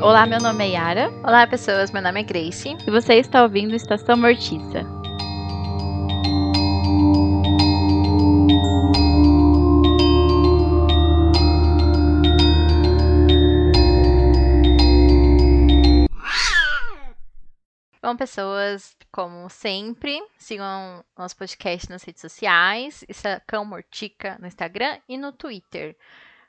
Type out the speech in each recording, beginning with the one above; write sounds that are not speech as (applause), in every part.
Olá, meu nome é Yara. Olá, pessoas. Meu nome é Grace. E você está ouvindo Estação Mortiça. Bom, pessoas, como sempre, sigam nosso podcast nas redes sociais, Cão Mortica no Instagram e no Twitter.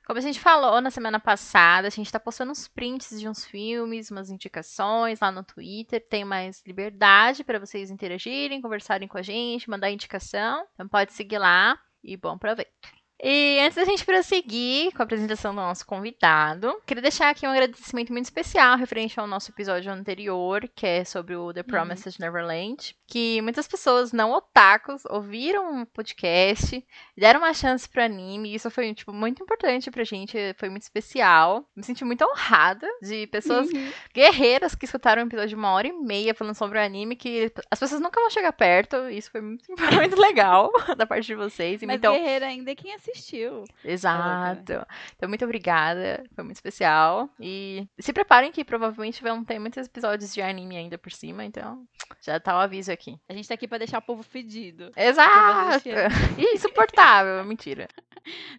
Como a gente falou na semana passada, a gente está postando uns prints de uns filmes, umas indicações lá no Twitter. Tem mais liberdade para vocês interagirem, conversarem com a gente, mandar indicação. Então pode seguir lá e bom proveito. E antes da gente prosseguir com a apresentação do nosso convidado, queria deixar aqui um agradecimento muito especial referente ao nosso episódio anterior, que é sobre o The Promises uhum. Neverland, que muitas pessoas não otakus ouviram o podcast, deram uma chance pro anime, e isso foi tipo muito importante pra gente, foi muito especial. Me senti muito honrada de pessoas uhum. guerreiras que escutaram um episódio de uma hora e meia falando sobre o anime que as pessoas nunca vão chegar perto, e isso foi muito, (laughs) muito legal (laughs) da parte de vocês. Mas então, guerreira ainda é quem assistiu assistiu. Exato. Então, muito obrigada. Foi muito especial. E se preparem que provavelmente vão ter muitos episódios de anime ainda por cima. Então, já tá o aviso aqui. A gente tá aqui pra deixar o povo fedido. Exato. E (laughs) insuportável. (laughs) Mentira.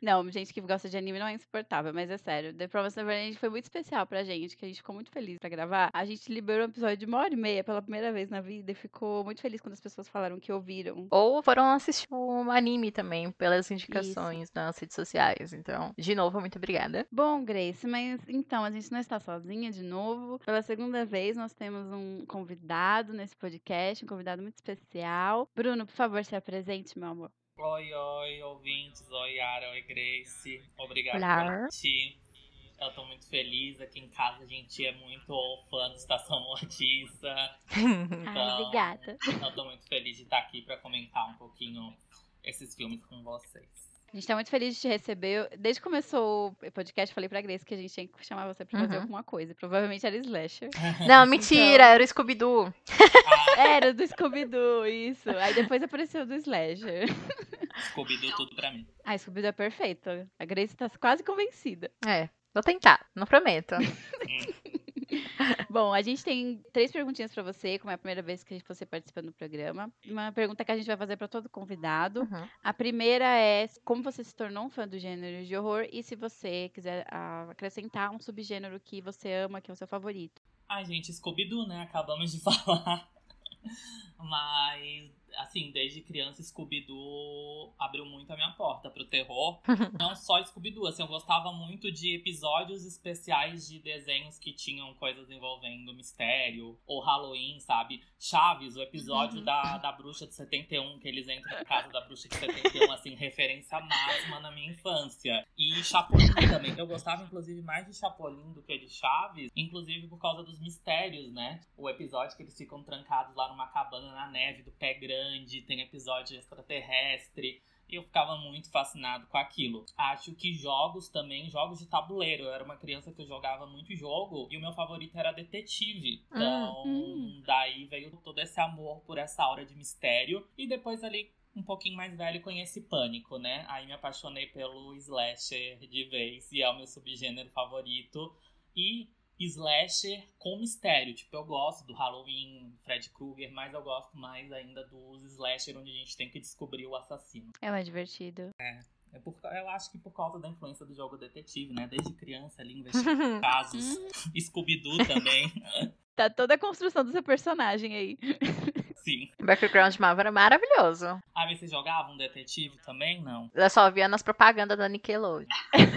Não, gente que gosta de anime não é insuportável, mas é sério. The Promised Neverland foi muito especial pra gente, que a gente ficou muito feliz pra gravar. A gente liberou um episódio de uma hora e meia pela primeira vez na vida e ficou muito feliz quando as pessoas falaram que ouviram. Ou foram assistir um anime também, pelas indicações. Isso nas redes sociais. Então, de novo, muito obrigada. Bom, Grace, mas então, a gente não está sozinha de novo. Pela segunda vez, nós temos um convidado nesse podcast, um convidado muito especial. Bruno, por favor, se apresente, meu amor. Oi, oi, ouvintes. Oi, Yara. Oi, Grace. Obrigado Olá. por ti. Eu tô muito feliz. Aqui em casa a gente é muito fã do Estação Mortiça. (laughs) Então, Ai, obrigada. Eu tô muito feliz de estar aqui para comentar um pouquinho esses filmes com vocês. A gente tá muito feliz de te receber. Desde que começou o podcast, falei pra Grace que a gente tinha que chamar você pra fazer uhum. alguma coisa. Provavelmente era Slasher. (laughs) Não, mentira, então... era o Scooby-Doo. (laughs) era do Scooby-Doo, isso. Aí depois apareceu do Slasher. (laughs) Scooby-Doo tudo pra mim. Ah, Scooby-Doo é perfeito. A Grace tá quase convencida. É, vou tentar, não prometo. (laughs) Bom, a gente tem três perguntinhas para você, como é a primeira vez que você participa do programa. Uma pergunta que a gente vai fazer para todo convidado. Uhum. A primeira é como você se tornou um fã do gênero de horror e se você quiser uh, acrescentar um subgênero que você ama, que é o seu favorito. Ai, gente, Scooby-Doo, né? Acabamos de (laughs) falar. Mas assim, desde criança, Scooby-Doo abriu muito a minha porta pro terror. (laughs) Não só Scooby-Doo, assim, eu gostava muito de episódios especiais de desenhos que tinham coisas envolvendo mistério ou Halloween, sabe? Chaves, o episódio uhum. da, da bruxa de 71, que eles entram na casa da bruxa de 71, assim, referência máxima na minha infância. E Chapolin também, eu gostava, inclusive, mais de Chapolin do que de Chaves, inclusive por causa dos mistérios, né? O episódio que eles ficam trancados lá numa cabana na neve do pé grande grande, tem episódio extraterrestre. E eu ficava muito fascinado com aquilo. Acho que jogos também, jogos de tabuleiro. Eu era uma criança que eu jogava muito jogo e o meu favorito era detetive. Ah, então, hum. daí veio todo esse amor por essa aura de mistério. E depois ali um pouquinho mais velho conheci Pânico, né? Aí me apaixonei pelo slasher de vez e é o meu subgênero favorito. E slasher com mistério. Tipo, eu gosto do Halloween, Fred Krueger, mas eu gosto mais ainda dos slasher onde a gente tem que descobrir o assassino. É mais divertido. É. É por, eu acho que por causa da influência do jogo detetive, né? Desde criança ali, investigando (laughs) casos. Scooby-Doo também. tá toda a construção do seu personagem aí. (laughs) Sim. O background de Marvel era maravilhoso. Ah, mas vocês jogavam detetive também? Não. Eu só via nas propagandas da Nickelodeon.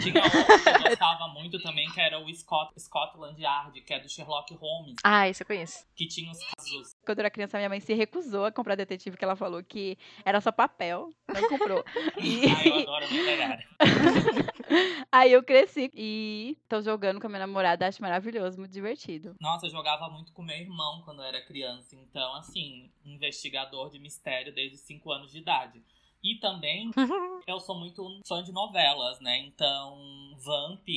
Tinha outro que eu gostava muito também, que era o Scott, Scotland Yard, que é do Sherlock Holmes. Ah, isso eu conheço. Que tinha os casos. Quando eu era criança, minha mãe se recusou a comprar detetive, que ela falou que era só papel. Não comprou. (laughs) e... ah, eu adoro me pegar. (laughs) Aí eu cresci e tô jogando com a minha namorada, acho maravilhoso, muito divertido. Nossa, eu jogava muito com meu irmão quando eu era criança. Então, assim, investigador de mistério desde 5 anos de idade. E também (laughs) eu sou muito fã de novelas, né? Então, Vamp,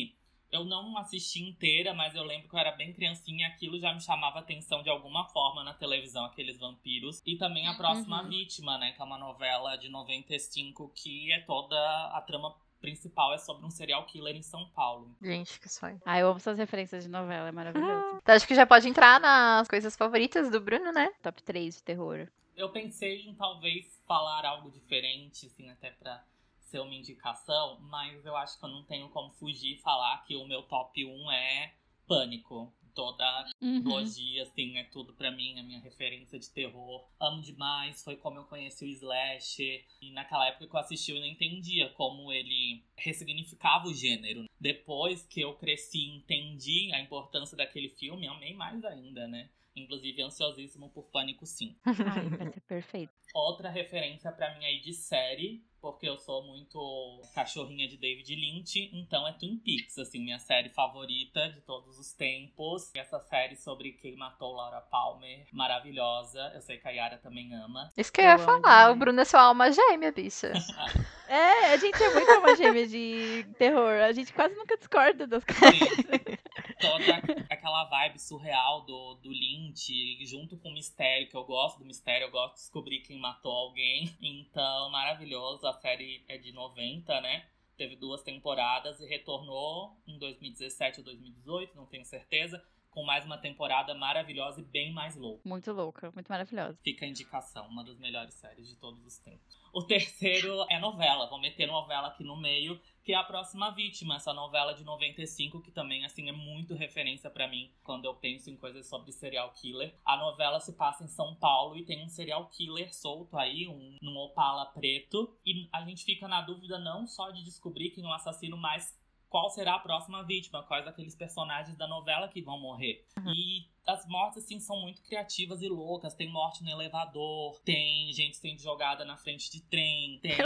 eu não assisti inteira, mas eu lembro que eu era bem criancinha e aquilo já me chamava atenção de alguma forma na televisão, aqueles vampiros. E também A Próxima uhum. Vítima, né? Que é uma novela de 95 que é toda a trama principal é sobre um serial killer em São Paulo. Gente, que sonho. Ah, eu amo suas referências de novela, é maravilhoso. Então, acho que já pode entrar nas coisas favoritas do Bruno, né? Top 3 de terror. Eu pensei em talvez falar algo diferente, assim, até pra ser uma indicação, mas eu acho que eu não tenho como fugir e falar que o meu top 1 é Pânico toda a Uhum. trilogia, assim, é tudo pra mim, a minha referência de terror. Amo demais, foi como eu conheci o Slash. E naquela época que eu assisti, eu não entendia como ele ressignificava o gênero. Depois que eu cresci e entendi a importância daquele filme, amei mais ainda, né? Inclusive, ansiosíssimo por Pânico 5. (laughs) Ai, vai ser perfeito. Outra referência pra mim aí de série, porque eu sou muito cachorrinha de David Lynch, então é Twin Peaks, assim, minha série favorita de todos os tempos. E essa série sobre quem matou Laura Palmer, maravilhosa. Eu sei que a Yara também ama. Isso que eu ia Eu amo falar. O. Bruno é sua alma gêmea, bicha. (laughs) É, a gente é muito uma gêmea de terror. A gente quase nunca discorda das coisas. Toda aquela vibe surreal do, do Lynch, junto com o mistério, que eu gosto do mistério, eu gosto de descobrir quem matou alguém. Então, maravilhoso. A série é de 90, né? Teve duas temporadas e retornou em 2017 ou 2018, não tenho certeza, com mais uma temporada maravilhosa e bem mais louca. Muito louca, muito maravilhosa. Fica a indicação, uma das melhores séries de todos os tempos. O terceiro é novela, vou meter novela aqui no meio, que é A Próxima Vítima, essa novela de 95, que também, assim, é muito referência pra mim quando eu penso em coisas sobre serial killer. A novela se passa em São Paulo e tem um serial killer solto aí, um, num Opala preto, e a gente fica na dúvida não só de descobrir quem é o assassino, mas qual será a próxima vítima, quais aqueles personagens da novela que vão morrer. E as mortes, assim, são muito criativas e loucas. Tem morte no elevador, tem gente sendo jogada na frente de trem, tem,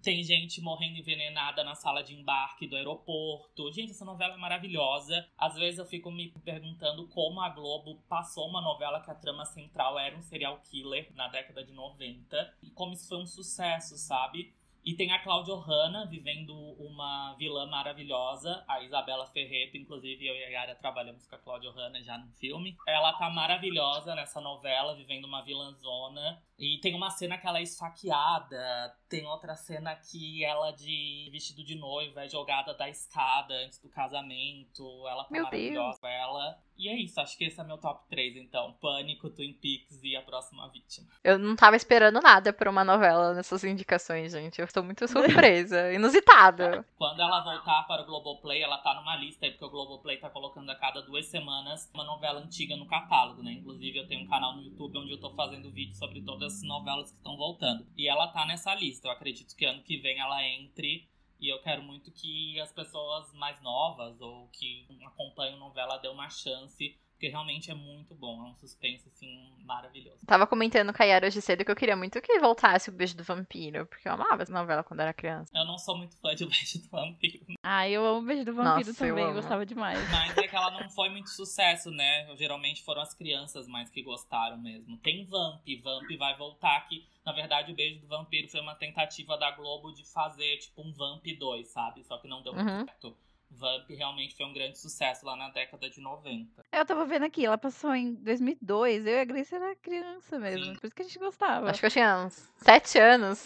tem gente morrendo envenenada na sala de embarque do aeroporto. Gente, essa novela é maravilhosa. Às vezes eu fico me perguntando como a Globo passou uma novela que a trama central era um serial killer na década de 90 e como isso foi um sucesso, sabe? E tem a Cláudia Hanna vivendo uma vilã maravilhosa, a Isabela Ferreto, inclusive eu e a Yara trabalhamos com a Cláudia Hanna já no filme. Ela tá maravilhosa nessa novela, vivendo uma vilãzona. E tem uma cena que ela é esfaqueada, tem outra cena que ela de vestido de noiva é jogada da escada antes do casamento. Ela tá Meu maravilhosa, ela. E é isso, acho que esse é meu top 3, então. Pânico, Twin Peaks e A Próxima Vítima. Eu não tava esperando nada por uma novela nessas indicações, gente. Eu tô muito (laughs) surpresa. Inusitado. Quando ela voltar para o Globoplay, ela tá numa lista aí, porque o Globoplay tá colocando a cada duas semanas uma novela antiga no catálogo, né? Inclusive, eu tenho um canal no YouTube onde eu tô fazendo vídeo sobre todas as novelas que estão voltando. E ela tá nessa lista. Eu acredito que ano que vem ela entre. E eu quero muito que as pessoas mais novas ou que acompanham novela dê uma chance. Porque realmente é muito bom. É um suspense, assim, maravilhoso. Tava comentando com a Yara hoje cedo que eu queria muito que voltasse o Beijo do Vampiro, porque eu amava essa novela quando era criança. Eu não sou muito fã de O (laughs) Beijo do Vampiro. Ah, eu amo o Beijo do Vampiro Nossa, eu também, amo. gostava demais. Mas é que ela não foi muito sucesso, né? Geralmente foram as crianças mais que gostaram mesmo. Tem Vamp, Vamp vai voltar que, na verdade, o Beijo do Vampiro foi uma tentativa da Globo de fazer, tipo, um Vamp 2, sabe? Só que não deu muito Uhum. certo. Vamp realmente foi um grande sucesso lá na década de 90. Eu tava vendo aqui, ela passou em 2002, eu e a Grace era criança mesmo, Sim. por isso que a gente gostava. Acho que eu tinha uns sete anos.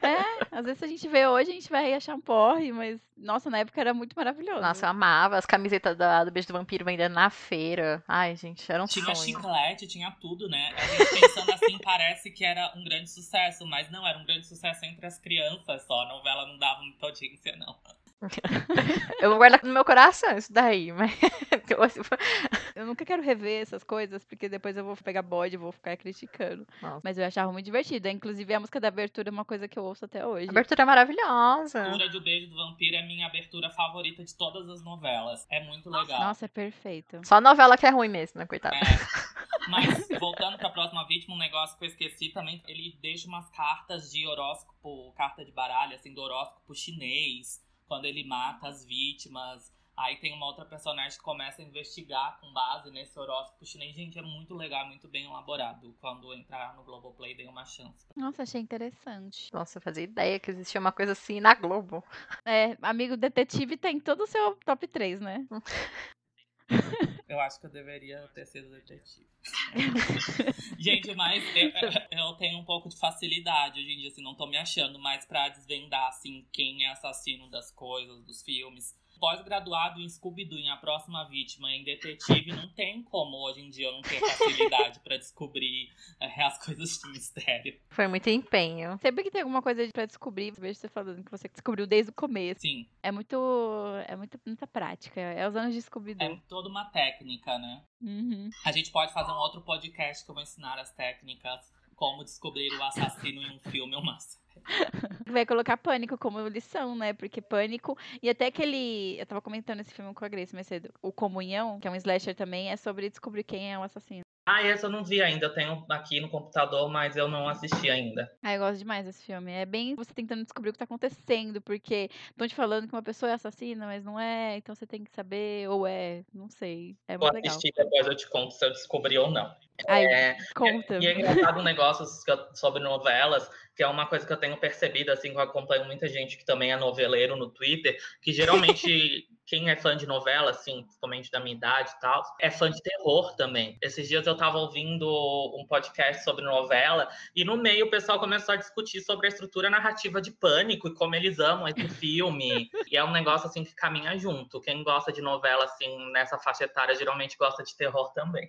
É, às vezes se a gente vê hoje, a gente vai achar um porre, mas, nossa, na época era muito maravilhoso. Nossa, eu amava as camisetas da- do Beijo do Vampiro vendendo na feira. Ai, gente, era um Tinha sonho. chiclete, tinha tudo, né? A gente pensando assim, (laughs) parece que era um grande sucesso, mas não, era um grande sucesso entre as crianças só. A novela não dava muita audiência, não. Eu vou guardar no meu coração isso daí, mas. (laughs) Eu nunca quero rever essas coisas, porque depois eu vou pegar bode e vou ficar criticando. Nossa. Mas eu achava muito divertido. Inclusive, a música da abertura é uma coisa que eu ouço até hoje. A abertura é maravilhosa. A abertura de O Beijo do Vampiro é a minha abertura favorita de todas as novelas. É muito legal. Nossa, é perfeito. Só novela que é ruim mesmo, né, coitada? É. Mas, voltando pra próxima vítima, um negócio que eu esqueci também, ele deixa umas cartas de horóscopo, carta de baralho, assim, do horóscopo chinês, quando ele mata as vítimas. Aí tem uma outra personagem que começa a investigar com base nesse horóscopo chinês. Gente, é muito legal, muito bem elaborado. Quando entrar no Globoplay, dê uma chance. Nossa, achei interessante. Nossa, eu fazia ideia que existia uma coisa assim na Globo. É, amigo detetive tem todo o seu top 3, né? (laughs) Eu acho que eu deveria ter sido detetive. (laughs) Gente, mas eu, eu, tenho um pouco de facilidade hoje em dia, assim, não tô me achando mais pra desvendar, assim, quem é assassino das coisas, dos filmes pós-graduado em Scooby-Doo, em A Próxima Vítima, em Detetive, não tem como hoje em dia eu não ter facilidade para descobrir é, as coisas de mistério. Foi muito empenho. Sempre que tem alguma coisa para descobrir, vejo você falando que você descobriu desde o começo. Sim. É muito. É muito, muita prática. É os anos de Scooby-Doo. É toda uma técnica, né? Uhum. A gente pode fazer um outro podcast que eu vou ensinar as técnicas como descobrir o assassino em um filme ou uma (laughs) Vai colocar pânico como lição, né? Porque pânico. E até aquele. Eu tava comentando esse filme com a Grace mais cedo. O Comunhão, que é um slasher também, é sobre descobrir quem é o assassino. Ah, esse eu não vi ainda. Eu tenho aqui no computador, mas eu não assisti ainda. Ah, eu gosto demais desse filme. É bem você tentando descobrir o que tá acontecendo, porque estão te falando que uma pessoa é assassina, mas não é, então você tem que saber, ou é, não sei. É muito Vou assistir, legal. depois eu te conto se eu descobri ou não. Ai, é, conta. E é engraçado um (laughs) negócio sobre novelas, que é uma coisa que eu tenho percebido, assim, que eu acompanho muita gente que também é noveleiro no Twitter, que geralmente (laughs) quem é fã de novela, assim, principalmente da minha idade e tal, é fã de terror também. Esses dias eu tava ouvindo um podcast sobre novela e no meio o pessoal começou a discutir sobre a estrutura narrativa de Pânico e como eles amam esse filme. e é um negócio, assim, que caminha junto. Quem gosta de novela, assim, nessa faixa etária, geralmente gosta de terror também.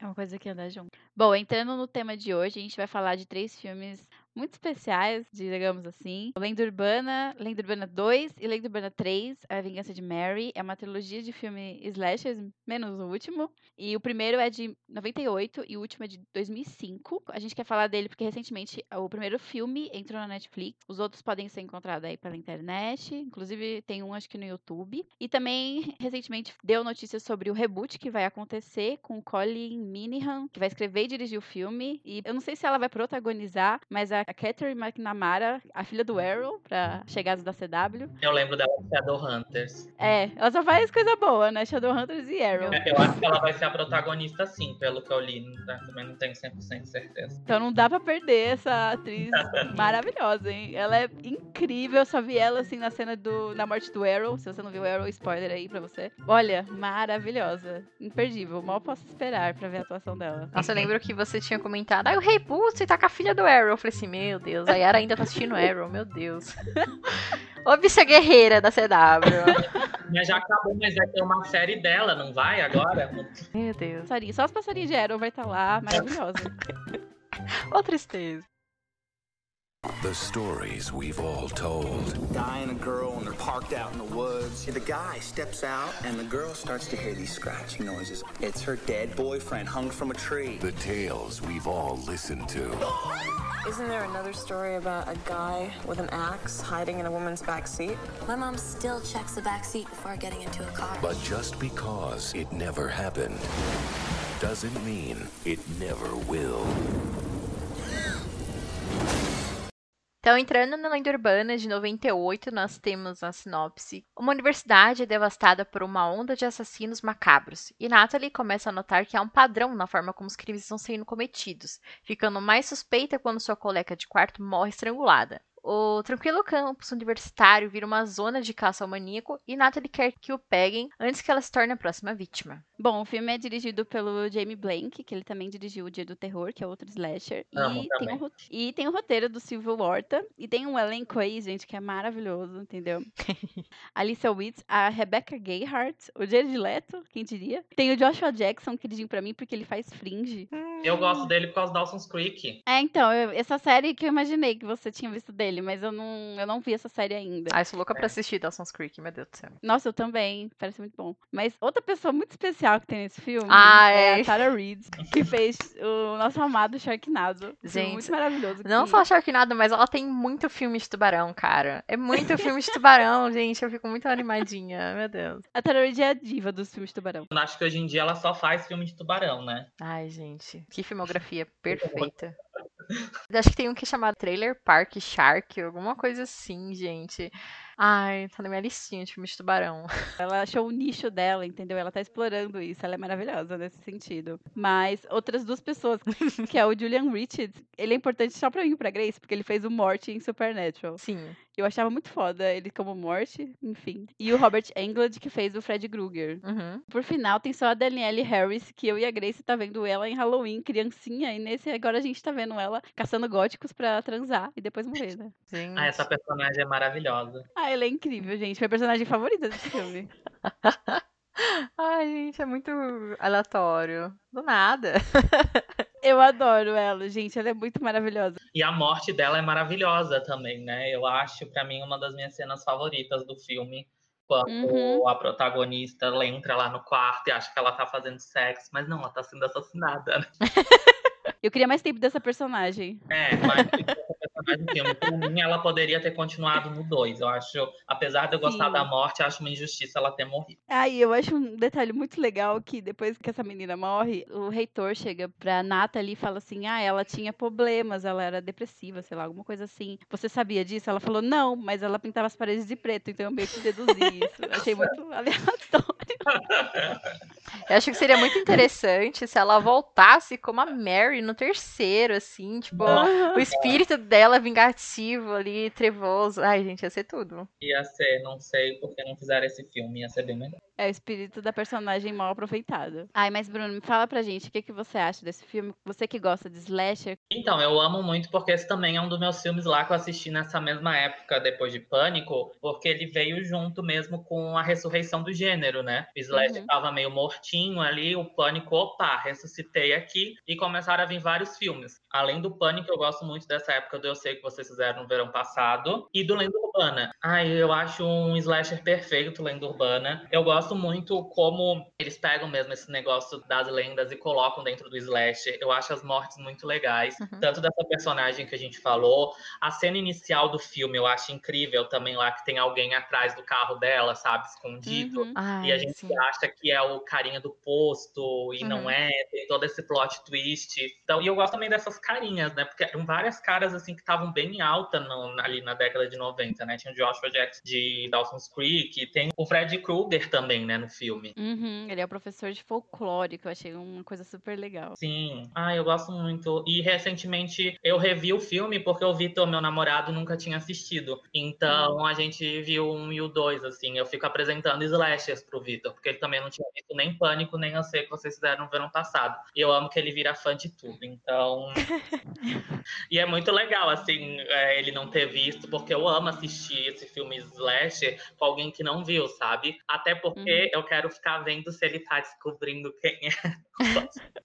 É uma coisa que anda junto. Bom, entrando no tema de hoje, a gente vai falar de três filmes muito especiais, digamos assim. Lenda Urbana, Lenda Urbana 2 e Lenda Urbana 3, A Vingança de Mary. É uma trilogia de filme slashers, menos o último. E o primeiro é de 98 e o último é de 2005. A gente quer falar dele porque recentemente o primeiro filme entrou na Netflix. Os outros podem ser encontrados aí pela internet. Inclusive tem um acho que no YouTube. E também recentemente deu notícias sobre o reboot que vai acontecer com Colin Minihan, que vai escrever e dirigir o filme. E eu não sei se ela vai protagonizar, mas a a Catherine McNamara, a filha do Arrow, pra chegadas da CW. Eu lembro dela de Shadowhunters. É, ela só faz coisa boa, né? Shadowhunters e Arrow. É, eu acho que ela vai ser a protagonista sim, pelo que eu li. Né? Também não tenho 100% certeza. Então não dá pra perder essa atriz (laughs) maravilhosa, hein? Ela é incrível. Eu só vi ela, assim, na cena do, da morte do Arrow. Se você não viu o Arrow, spoiler aí pra você. Olha, maravilhosa. Imperdível. Mal posso esperar pra ver a atuação dela. Nossa, eu lembro que você tinha comentado, ah, o Rei você tá com a filha do Arrow. Eu falei assim, meu Deus, a Yara ainda tá assistindo Arrow, meu Deus. Ô, bicha guerreira da CW. Mas já acabou, mas vai ter uma série dela, não vai agora? Meu Deus. Só os passarinhos de Arrow vai estar tá lá, maravilhosa. Ô, tristeza. The stories we've all told. A guy and a girl, and they're parked out in the woods. the guy steps out, and the girl starts to hear these scratching noises. It's her dead boyfriend hung from a tree. The tales we've all listened to. Isn't there another story about a guy with an axe hiding in a woman's back seat? My mom still checks the back seat before getting into a car. But just because it never happened doesn't mean it never will. Então, entrando na lenda urbana de 98, nós temos a sinopse. Uma universidade é devastada por uma onda de assassinos macabros, e Natalie começa a notar que há um padrão na forma como os crimes estão sendo cometidos, ficando mais suspeita quando sua colega de quarto morre estrangulada. O tranquilo campus universitário vira uma zona de caça ao maníaco e Natalie quer que o peguem antes que ela se torne a próxima vítima. Bom, o filme é dirigido pelo Jamie Blank, que ele também dirigiu O Dia do Terror, que é outro slasher. Amo e, tem um, e tem o roteiro do Silvio Horta. E tem um elenco aí, gente, que é maravilhoso, entendeu? (laughs) Alicia Witz, a Rebecca Gayhart, o Jared Leto, quem diria? Tem o Joshua Jackson, que dirigiu pra mim porque ele faz Fringe. Eu gosto dele por causa do Dawson's Creek. É, então, eu, essa série que eu imaginei que você tinha visto dele, mas eu não, eu não vi essa série ainda. Ah, eu sou louca pra assistir Dawson's Creek, meu Deus do céu. Nossa, eu também. Parece muito bom. Mas outra pessoa muito especial que tem nesse filme ah, é. é a Tara Reid, que fez o nosso amado Sharknado. Gente, muito maravilhoso. Não só Sharknado, mas ela tem muito filme de tubarão, cara. É muito filme de tubarão, (laughs) gente. Eu fico muito animadinha, meu Deus. A Tara Reid é a diva dos filmes de tubarão. Eu acho que hoje em dia ela só faz filme de tubarão, né? Ai, gente. Que filmografia perfeita. Acho que tem um que é chamado Trailer Park Shark, alguma coisa assim, gente. Ai, tá na minha listinha de filme de tubarão. (laughs) Ela achou o nicho dela, entendeu? Ela tá explorando isso. Ela é maravilhosa nesse sentido. Mas outras duas pessoas, que é o Julian Richards, ele é importante só pra mim e pra Grace, porque ele fez o Morty em Supernatural. Sim. Eu achava muito foda ele como Morty, enfim. E o Robert Englund, que fez o Fred Krueger. Uhum. Por final, tem só a Danielle Harris, que eu e a Grace tá vendo ela em Halloween, criancinha, e nesse agora a gente tá vendo ela caçando góticos pra transar e depois morrer, né? Sim. Ah, essa personagem é maravilhosa. Ah, ela é incrível, gente. Minha personagem favorita desse filme. (laughs) Ai, gente, é muito aleatório. Do nada. (laughs) Eu adoro ela, gente. Ela é muito maravilhosa. E a morte dela é maravilhosa também, né? Eu acho, pra mim, uma das minhas cenas favoritas do filme. Quando Uhum. a protagonista ela entra lá no quarto e acha que ela tá fazendo sexo, mas não, ela tá sendo assassinada. (laughs) Eu queria mais tempo dessa personagem. É, mas essa personagem do filme, por mim, ela poderia ter continuado no 2. Eu acho, apesar de eu gostar Sim. da morte, acho uma injustiça ela ter morrido. Aí eu acho um detalhe muito legal que depois que essa menina morre, o reitor chega pra Natalie e fala assim: ah, ela tinha problemas, ela era depressiva, sei lá, alguma coisa assim. Você sabia disso? Ela falou, não, mas ela pintava as paredes de preto, então eu meio que deduzi isso. Achei muito (laughs) aleatório. (laughs) Eu acho que seria muito interessante se ela voltasse como a Mary no terceiro, assim, tipo, o espírito dela vingativo ali, trevoso. Ai, gente, ia ser tudo. Ia ser, não sei porque não fizeram esse filme, ia ser bem melhor. É o espírito da personagem mal aproveitado. Ai, mas Bruno, me fala pra gente, o que, que você acha desse filme? Você que gosta de slasher. Então, eu amo muito porque esse também é um dos meus filmes lá que eu assisti nessa mesma época, depois de Pânico, porque ele veio junto mesmo com a ressurreição do gênero, né? O Slash Uhum. tava meio mortinho ali, o Pânico, opa, ressuscitei aqui, e começaram a vir vários filmes. Além do Pânico, eu gosto muito dessa época do Eu Sei Que Vocês Fizeram no verão passado, e do Lenda Urbana. Ai, eu acho um slasher perfeito, Lenda Urbana. Eu gosto muito como eles pegam mesmo esse negócio das lendas e colocam dentro do slasher. Eu acho as mortes muito legais. Uhum. Tanto dessa personagem que a gente falou, a cena inicial do filme eu acho incrível também lá, que tem alguém atrás do carro dela, sabe, escondido. Uhum. Ai, E a gente sim. acha que é o carinha do posto, e não Uhum. é, tem todo esse plot twist. Então, e eu gosto também dessas carinhas, né? Porque eram várias caras assim que estavam bem em alta no- ali na década de 90, né? Tinha o Joshua Jackson de Dawson's Creek, e tem o Fred Krueger também, né, no filme. Uhum, ele é o professor de folclore, que eu achei uma coisa super legal. Sim, ah, eu gosto muito. E recentemente eu revi o filme porque o Vitor, meu namorado, nunca tinha assistido. Então a gente viu um e o dois, assim. Eu fico apresentando slashers pro Vitor, porque ele também não tinha visto nem Pânico, nem Eu Sei que vocês fizeram no verão passado. E eu amo que ele vira fã de tudo. Então. (laughs) e é muito legal, assim, é, ele não ter visto, porque eu amo assistir esse filme slasher com alguém que não viu, sabe? Até porque eu quero ficar vendo se ele tá descobrindo quem é. (laughs)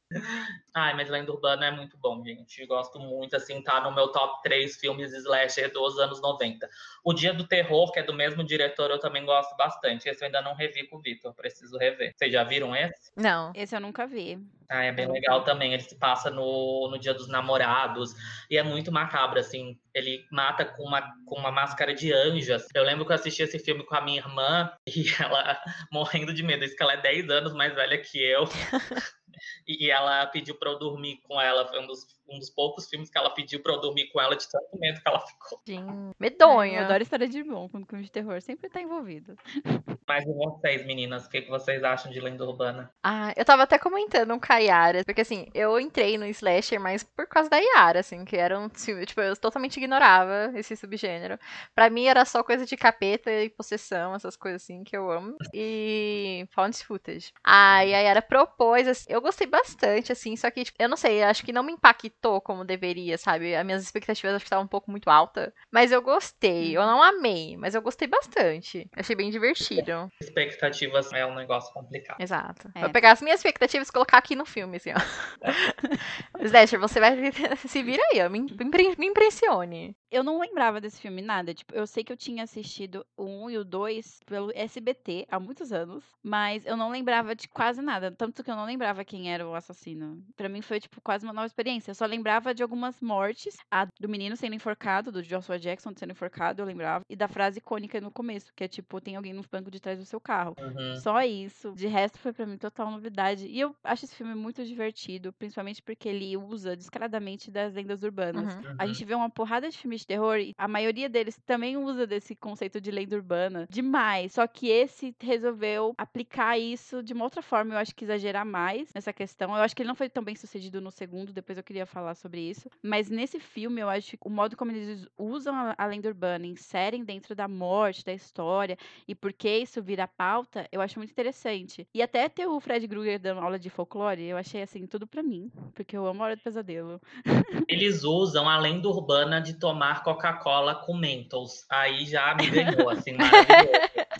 Ai, mas Lenda Urbana é muito bom, gente. Gosto muito, assim, tá no meu top 3 filmes slasher dos anos 90. O Dia do Terror, que é do mesmo diretor, eu também gosto bastante. Esse eu ainda não revi com o Vitor, preciso rever. Vocês já viram esse? Não. Esse eu nunca vi. Ah, é bem legal também. Ele se passa no, no Dia dos Namorados. E é muito macabro, assim. Ele mata com uma, com uma máscara de anjas. Eu lembro que eu assisti esse filme com a minha irmã (laughs) e ela morrendo de medo. Isso que ela é 10 anos mais velha que eu. (laughs) E ela pediu pra eu dormir com ela. Foi um dos, um dos poucos filmes que ela pediu pra eu dormir com ela, de tanto medo que ela ficou. Ai, (laughs) medonho. Eu adoro história de irmão, quando filme de terror sempre tá envolvido. (laughs) Mas e vocês, meninas? O que, que vocês acham de Lenda Urbana? Ah, eu tava até comentando com a Yara, porque assim, eu entrei no slasher, mas por causa da Yara, assim, que era um filme, tipo, eu totalmente ignorava esse subgênero. Pra mim era só coisa de capeta e possessão, essas coisas assim que eu amo. E found footage. Aí a Yara propôs, assim, eu gostei bastante, assim, só que, tipo, eu não sei, acho que não me impactou como deveria, sabe? As minhas expectativas acho que estavam um pouco muito alta. Mas eu gostei, eu não amei, mas eu gostei bastante. Achei bem divertido. Expectativas é um negócio complicado. Exato. É. Vou pegar as minhas expectativas e colocar aqui no filme, assim, ó. (laughs) (laughs) Slasher, você vai (laughs) se vira aí, ó. Me, impre- me impressione. Eu não lembrava desse filme nada. Tipo, eu sei que eu tinha assistido o 1 e o 2 pelo SBT há muitos anos, mas eu não lembrava de quase nada. Tanto que eu não lembrava que quem era o assassino. Pra mim foi, tipo, quase uma nova experiência. Eu só lembrava de algumas mortes. A do menino sendo enforcado, do Joshua Jackson sendo enforcado, eu lembrava. E da frase icônica no começo, que é tipo, tem alguém no banco de trás do seu carro. Uhum. Só isso. De resto, foi pra mim total novidade. E eu acho esse filme muito divertido, principalmente porque ele usa descaradamente das lendas urbanas. Uhum. A gente vê uma porrada de filmes de terror e a maioria deles também usa desse conceito de lenda urbana demais. Só que esse resolveu aplicar isso de uma outra forma. Eu acho que exagerar mais nessa questão. Eu acho que ele não foi tão bem sucedido no segundo, depois eu queria falar sobre isso. Mas nesse filme, eu acho que o modo como eles usam a, a lenda urbana, inserem dentro da morte, da história, e por que isso vira pauta, eu acho muito interessante. E até ter o Fred Krueger dando aula de folclore, eu achei assim, tudo pra mim. Porque eu amo a Hora do Pesadelo. (laughs) Eles usam a lenda urbana de tomar Coca-Cola com Mentos. Aí já me ganhou, assim, maravilhoso.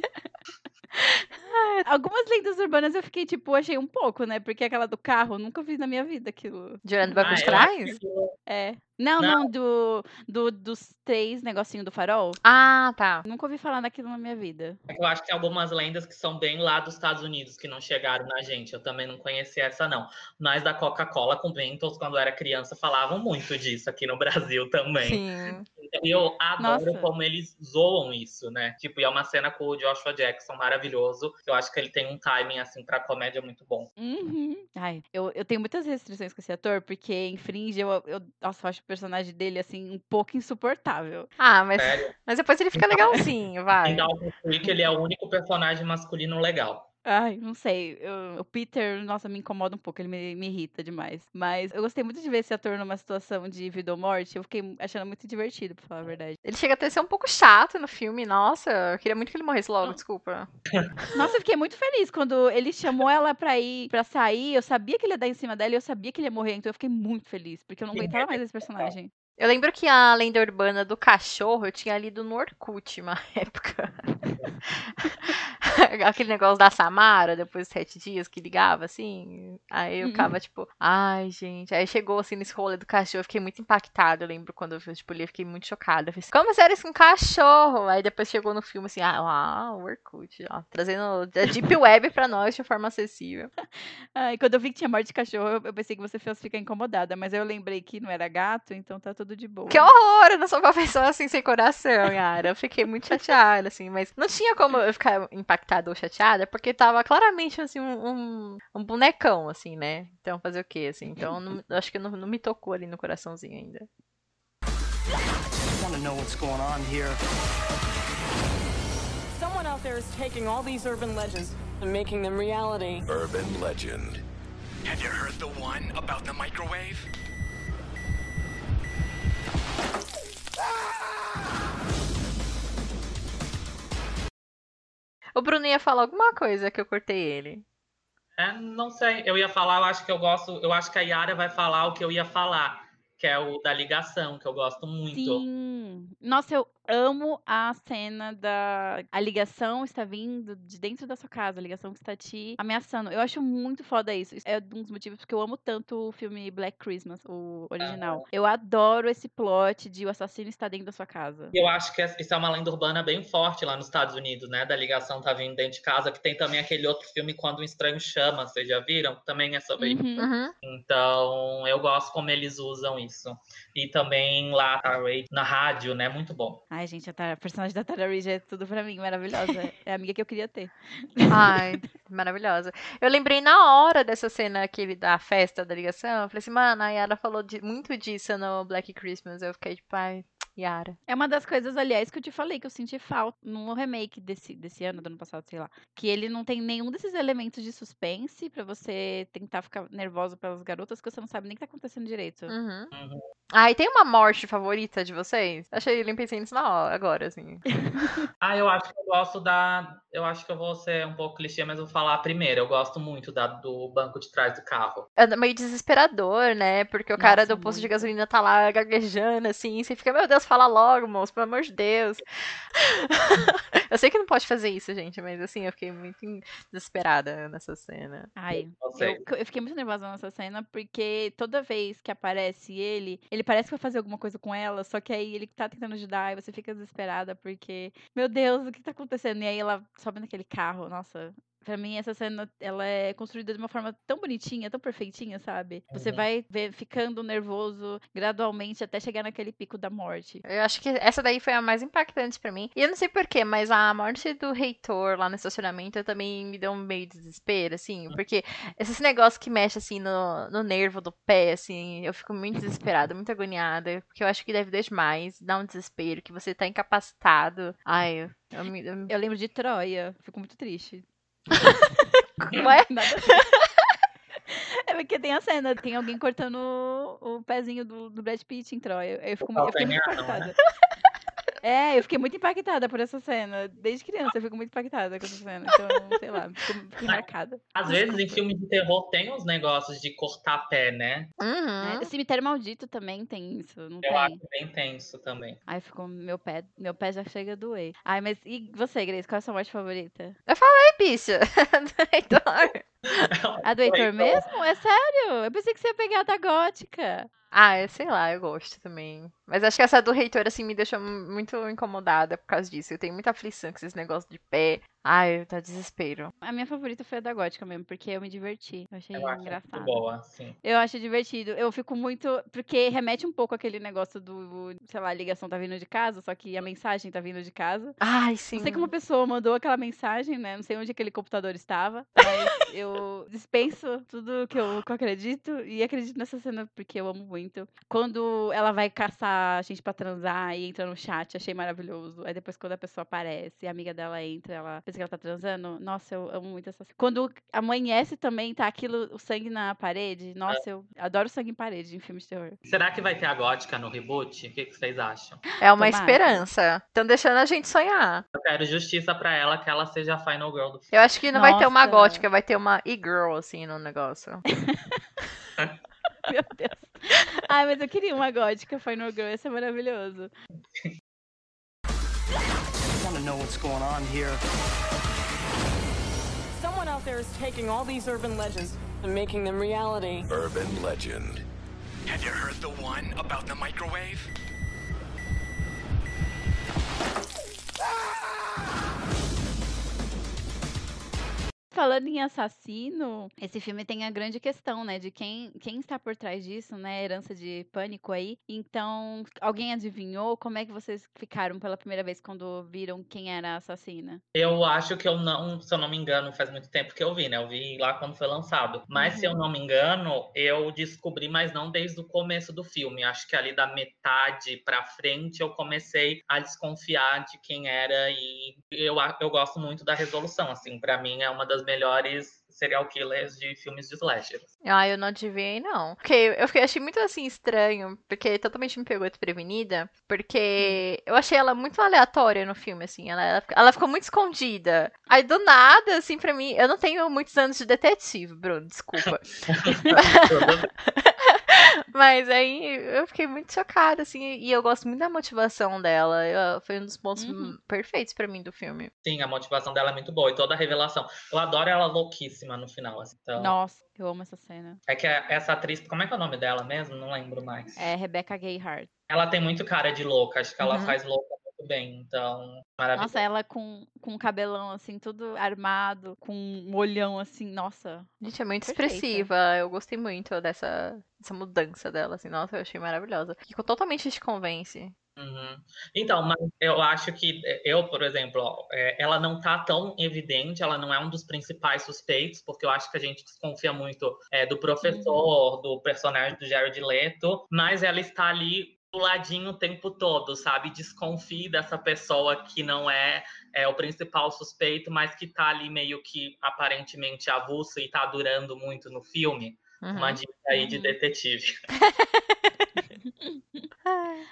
(laughs) Algumas lendas urbanas eu fiquei, tipo, achei um pouco, né? Porque aquela do carro, eu nunca vi na minha vida aquilo. De olhando banco Ah, de eu acho trás? É. Não, Não. não, do, do, dos três negocinho do farol. Ah, tá. Nunca ouvi falar daquilo na minha vida. Eu acho que tem algumas lendas que são bem lá dos Estados Unidos, que não chegaram na gente. Eu também não conhecia essa, não. Mas da Coca-Cola com Mentos, quando eu era criança, falavam muito disso aqui no (laughs) Brasil também. Sim. E eu adoro Nossa. como eles zoam isso, né? Tipo, e é uma cena com o Joshua Jackson maravilhoso. Eu acho que ele tem um timing, assim, pra comédia muito bom. Uhum. Ai, eu, eu tenho muitas restrições com esse ator, porque em Fringe eu, eu, nossa, eu acho personagem dele, assim, um pouco insuportável. Ah, mas, Sério. mas depois ele fica legalzinho, vai. Em Dawson's Creek, ele é o único personagem masculino legal. Ai, não sei. eu- o Peter, nossa, me incomoda um pouco, ele me, me irrita demais. Mas eu gostei muito de ver esse ator numa situação de vida ou morte. Eu fiquei achando muito divertido, pra falar a verdade. Ele chega até a ser um pouco chato no filme, nossa. Eu queria muito que ele morresse logo, desculpa. Nossa, eu fiquei muito feliz quando ele chamou ela pra ir, pra sair. Eu sabia que ele ia dar em cima dela e eu sabia que ele ia morrer, então eu fiquei muito feliz, porque eu não Sim, aguentava mais esse personagem. Eu lembro que a lenda urbana do cachorro eu tinha lido no Orkut uma (laughs) época. (laughs) Aquele negócio da Samara, depois de sete dias, que ligava, assim. Aí eu Uhum. ficava, tipo, ai, gente. Aí chegou, assim, nesse rolê do cachorro, eu fiquei muito impactada. Eu lembro quando eu tipo, li, eu fiquei muito chocada. Eu falei, assim, como sério isso com cachorro? Aí depois chegou no filme, assim, ah, uau, Orkut, ó. Trazendo a Deep (laughs) Web pra nós de forma acessível. Ai, quando eu vi que tinha morte de cachorro, eu, eu pensei que você fosse ficar incomodada, mas aí eu lembrei que não era gato, então tá tudo de boa. Que horror! Eu não sou uma pessoa assim sem coração, Yara. Eu fiquei muito chateada, assim, mas não tinha como eu ficar impactada ou chateada, porque tava claramente assim um, um, um bonecão, assim, né? Então fazer o quê, assim? Então não- eu acho que não, não me tocou ali no coraçãozinho ainda. want to know what's going on here. Someone out there is taking all these urban legends and making them reality. Urban legend. Have you heard the one about the microwave? O Bruno ia falar alguma coisa que eu cortei ele. É, não sei. Eu ia falar, eu acho que eu gosto. Eu acho que a Yara vai falar o que eu ia falar, que é o da ligação, que eu gosto muito. Sim. Nossa, eu amo a cena da. A ligação está vindo de dentro da sua casa, a ligação que está te ameaçando. Eu acho muito foda isso. Isso é um dos motivos porque eu amo tanto o filme Black Christmas, o original. Eu adoro esse plot de o assassino está dentro da sua casa. E Eu acho que isso é uma lenda urbana bem forte lá nos Estados Unidos, né? Da ligação tá vindo dentro de casa, que tem também aquele outro filme Quando um Estranho Chama, vocês já viram? Também é sobre isso. Uhum. Uhum. Então, eu gosto como eles usam isso. E também lá a Ray, na rádio, né? Muito bom. Ai, gente, a, Tara, a personagem da Tara Reid é tudo pra mim, maravilhosa. É a amiga que eu queria ter. Ai, maravilhosa. Eu lembrei na hora dessa cena aquele da festa da ligação. Eu falei assim, mano, a Yara falou de- muito disso no Black Christmas. Eu fiquei tipo, ai, Yara. É uma das coisas, aliás, que eu te falei que eu senti falta no remake desse, desse ano, do ano passado, sei lá. Que ele não tem nenhum desses elementos de suspense pra você tentar ficar nervoso pelas garotas, que você não sabe nem o que tá acontecendo direito. Uhum. Uhum. Ah, e tem uma morte favorita de vocês? Achei, eu pensei nisso na hora, agora, assim. (laughs) Ah, eu acho que eu gosto da. Eu acho que eu vou ser um pouco clichê, mas eu vou falar primeiro. Eu gosto muito da, do banco de trás do carro. É meio desesperador, né? Porque o cara Nossa, do posto de gasolina tá lá gaguejando, assim. Você fica, meu Deus, fala logo, moço, pelo amor de Deus. (laughs) eu sei que não pode fazer isso, gente, mas assim, eu fiquei muito desesperada nessa cena. Ai, eu, eu fiquei muito nervosa nessa cena, porque toda vez que aparece ele, ele parece que vai fazer alguma coisa com ela, só que aí ele tá tentando ajudar e você fica desesperada, porque, meu Deus, o que tá acontecendo? E aí ela sobe naquele carro, nossa, Pra mim, essa cena, ela é construída de uma forma tão bonitinha, tão perfeitinha, sabe? Você Uhum. vai ver, ficando nervoso gradualmente até chegar naquele pico da morte. Eu acho que essa daí foi a mais impactante pra mim. E eu não sei porquê, mas a morte do reitor lá no estacionamento também me deu um meio de desespero, assim. Porque esses negócios que mexem, assim, no, no nervo do pé, assim, eu fico muito desesperada, muito agoniada. Porque eu acho que deve demais, dá um desespero, que você tá incapacitado. Ai, eu, eu me. Eu lembro de Troia, fico muito triste. (laughs) Ué? Nada. (laughs) É porque tem a cena, tem alguém cortando o, o pezinho do, do Brad Pitt em Troia. Eu, fico, eu fiquei muito calcanhar, não, né? (laughs) É, eu fiquei muito impactada por essa cena. Desde criança eu fico muito impactada com essa cena. Então, sei lá, fico, fico marcada. Às vezes em filmes de terror tem uns negócios de cortar pé, né? Uhum. É, Cemitério Maldito também tem isso, não Eu tem? acho bem tenso também. Ai, ficou meu pé, meu pé já chega a doer. Ai, mas e você, Grace, qual é a sua morte favorita? Ai, bicha. (laughs) do reitor. A do Heitor mesmo? É sério? Eu pensei que você ia pegar a da gótica. Ah, eu sei lá, eu gosto também. Mas acho que essa do reitor, assim, me deixou muito incomodada por causa disso. Eu tenho muita aflição com esses negócios de pé. Ai, tá desespero. A minha favorita foi a da gótica mesmo, porque eu me diverti. Eu achei Eu acho muito engraçado. boa, sim. Eu acho divertido. Eu fico muito. Porque remete um pouco aquele negócio do, sei lá, a ligação tá vindo de casa, só que a mensagem tá vindo de casa. Ai, sim. Não sei como a pessoa mandou aquela mensagem, né? Não sei onde aquele computador estava. (laughs) Mas eu dispenso tudo que eu, que eu acredito. E acredito nessa cena porque eu amo muito. Quando ela vai caçar a gente pra transar e entra no chat, achei maravilhoso. Aí depois, quando a pessoa aparece, a amiga dela entra, ela que ela tá transando. Nossa, eu amo muito essa cena. Quando amanhece também, tá aquilo, o sangue na parede. Nossa, eu adoro sangue em parede em filmes de terror. Será que vai ter a gótica no reboot? O que, que vocês acham? É uma Tomara. esperança. Estão deixando a gente sonhar. Eu quero justiça pra ela que ela seja a final girl do filme. Eu acho que não vai ter uma Nossa. gótica, vai ter uma e-girl, assim, no negócio. (laughs) Meu Deus. Ai, mas eu queria uma gótica Final Girl, ia ser maravilhoso. (laughs) Want to know what's going on here? Someone out there is taking all these urban legends and making them reality. Urban legend. Have you heard the one about the microwave? Ah! Falando em assassino, esse filme tem a grande questão, né? De quem, quem está por trás disso, né? Herança de pânico aí. Então, alguém adivinhou como é que vocês ficaram pela primeira vez quando viram quem era a assassina? Eu acho que eu não, se eu não me engano, faz muito tempo que eu vi, né? Eu vi lá quando foi lançado. Mas se eu não me engano, eu descobri, mas não desde o começo do filme. Acho que ali da metade pra frente eu comecei a desconfiar de quem era e eu, eu gosto muito da resolução, assim. Pra mim é uma das melhores serial killers de filmes de slasher. Ah, eu não adivinhei, não. Porque eu fiquei, achei muito assim estranho, porque totalmente me pegou desprevenida. Porque eu achei ela muito aleatória no filme, assim. Ela, ela, ela ficou muito escondida. Aí do nada, assim, pra mim. Eu não tenho muitos anos de detetive, Bruno, desculpa. (laughs) (laughs) Mas aí eu fiquei muito chocada, assim. E eu gosto muito da motivação dela. Eu- foi um dos pontos Uhum. perfeitos pra mim do filme. Sim, a motivação dela é muito boa e toda a revelação. Eu adoro ela louquíssima no final, assim. Então, Nossa, eu amo essa cena. é que essa atriz, como é que é o nome dela mesmo? Não lembro mais. É Rebecca Gayheart. Ela tem muito cara de louca, acho que ela Uhum. faz louca muito bem, então, maravilhoso. Nossa, ela com, com um cabelão assim, tudo armado, com um olhão assim, nossa. Gente, é muito Perfeita. expressiva. Eu gostei muito dessa, dessa mudança dela, assim. Nossa, eu achei maravilhosa. Ficou totalmente te convence. Uhum. Então, mas eu acho que eu, por exemplo, ó, é, ela não tá tão evidente, ela não é um dos principais suspeitos, porque eu acho que a gente desconfia muito é, do professor, do personagem do Jared Leto, mas ela está ali do ladinho o tempo todo, sabe? Desconfie dessa pessoa que não é, é o principal suspeito, mas que tá ali meio que aparentemente avulso e tá durando muito no filme. Uhum. Uma dica aí de Uhum. detetive. (laughs)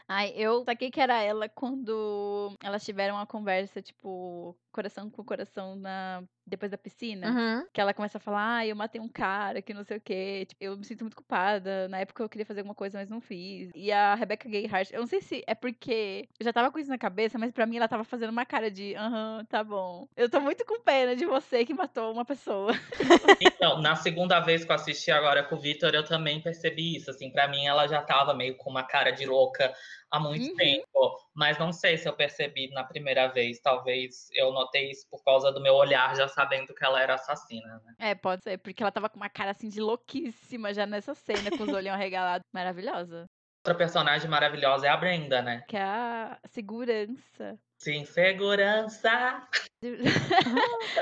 Ai, eu saquei que era ela quando elas tiveram uma conversa, tipo, coração com coração na depois da piscina. Uhum. Que ela começa a falar, ah, eu matei um cara, que não sei o quê. Tipo, eu me sinto muito culpada. Na época eu queria fazer alguma coisa, mas não fiz. E a Rebecca Gayheart, eu não sei se é porque eu já tava com isso na cabeça, mas pra mim ela tava fazendo uma cara de, aham, tá bom. Eu tô muito com pena de você que matou uma pessoa. (laughs) Então, na segunda vez que eu assisti agora com o Vitor, eu também percebi isso. Assim, para mim, ela já tava meio com uma cara de louca boca há muito Uhum. tempo. Mas não sei se eu percebi na primeira vez. Talvez eu notei isso por causa do meu olhar, já sabendo que ela era assassina, né? É, pode ser, porque ela tava com uma cara assim de louquíssima já nessa cena, com os (laughs) olhos arregalados. Maravilhosa. Outra personagem maravilhosa é a Brenda, né? Que é a segurança. Sim, segurança.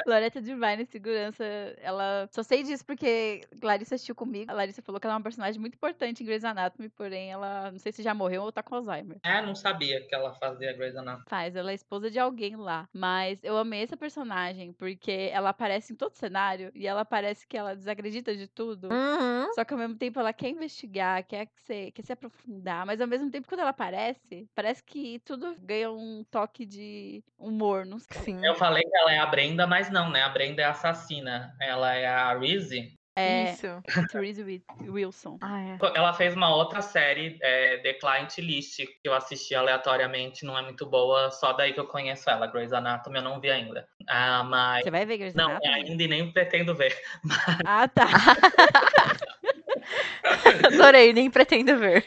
Loretta (laughs) (laughs) Divine, segurança, ela. Só sei disso porque Larissa assistiu comigo. A Larissa falou que ela é uma personagem muito importante em Grey's Anatomy, porém ela não sei se já morreu ou tá com Alzheimer. É, não sabia que ela fazia Grey's Anatomy. Faz, ela é esposa de alguém lá. Mas eu amei essa personagem porque ela aparece em todo cenário e ela parece que ela desacredita de tudo. Uhum. Só que ao mesmo tempo ela quer investigar, quer se, quer se aprofundar, mas ao mesmo tempo quando ela aparece, parece que tudo ganha um toque de humor, não sei. Sim. Eu falei que ela é a Brenda, mas não, né? A Brenda é a assassina. Ela é a Reese. É Isso. Therese Wi- Wilson. Ah, é. Ela fez uma outra série, é, The Client List, que eu assisti aleatoriamente, não é muito boa, só daí que eu conheço ela. Grey's Anatomy eu não vi ainda. Ah, mas. Você vai ver Grey's Não, Anatomy? ainda e nem pretendo ver. (laughs) Ah, tá. (laughs) Adorei, nem pretendo ver.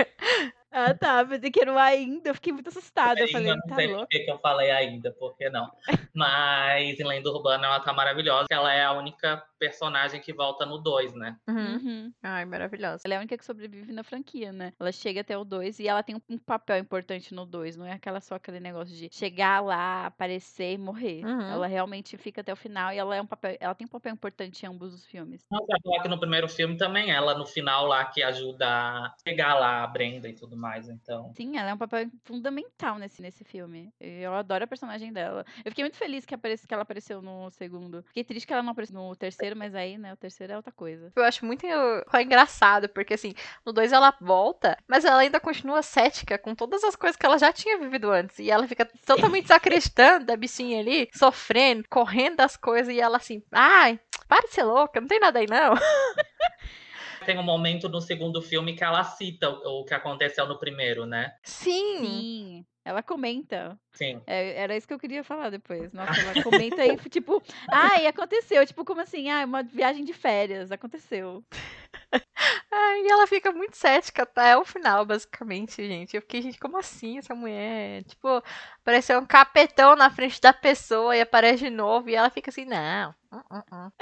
Ah, tá. Pensei que era o ainda. Eu fiquei muito assustada. Eu falei, não tá sei por louco? que que eu falei ainda, por que não? Mas em Lenda Urbana ela tá maravilhosa. Ela é a única personagem que volta no 2, né? Uhum. Uhum. Ai, maravilhosa. Ela é a única que sobrevive na franquia, né? Ela chega até o 2 e ela tem um, papel importante no 2. Não é aquela só aquele negócio de chegar lá, aparecer e morrer. Uhum. Ela realmente fica até o final e ela é um papel. Ela tem um papel importante em ambos os filmes. Não, que no primeiro filme também ela no final lá que ajuda a pegar lá a Brenda e tudo mais, então. Sim, ela é um papel fundamental nesse, nesse filme. Eu adoro a personagem dela. Eu fiquei muito feliz que, aparece, que ela apareceu no segundo. Fiquei triste que ela não apareceu no terceiro, mas aí, né, o terceiro é outra coisa. Eu acho muito engraçado, porque assim, no 2 ela volta, mas ela ainda continua cética com todas as coisas que ela já tinha vivido antes. E ela fica totalmente desacreditando da bichinha ali, sofrendo, correndo das coisas, e ela assim, ai, para de ser louca, não tem nada aí não. (laughs) Tem um momento no segundo filme que ela cita o, que aconteceu no primeiro, né? Sim. Sim, ela comenta. Sim. É, era isso que eu queria falar depois. (laughs) Nossa, ela comenta aí, tipo, ai, aconteceu. Tipo, como assim? Ah, uma viagem de férias, aconteceu. (laughs) Ai, e ela fica muito cética até o final, basicamente, gente. Eu fiquei, gente, como assim essa mulher? Tipo, apareceu um capetão na frente da pessoa e aparece de novo e ela fica assim, não, uh, uh, uh.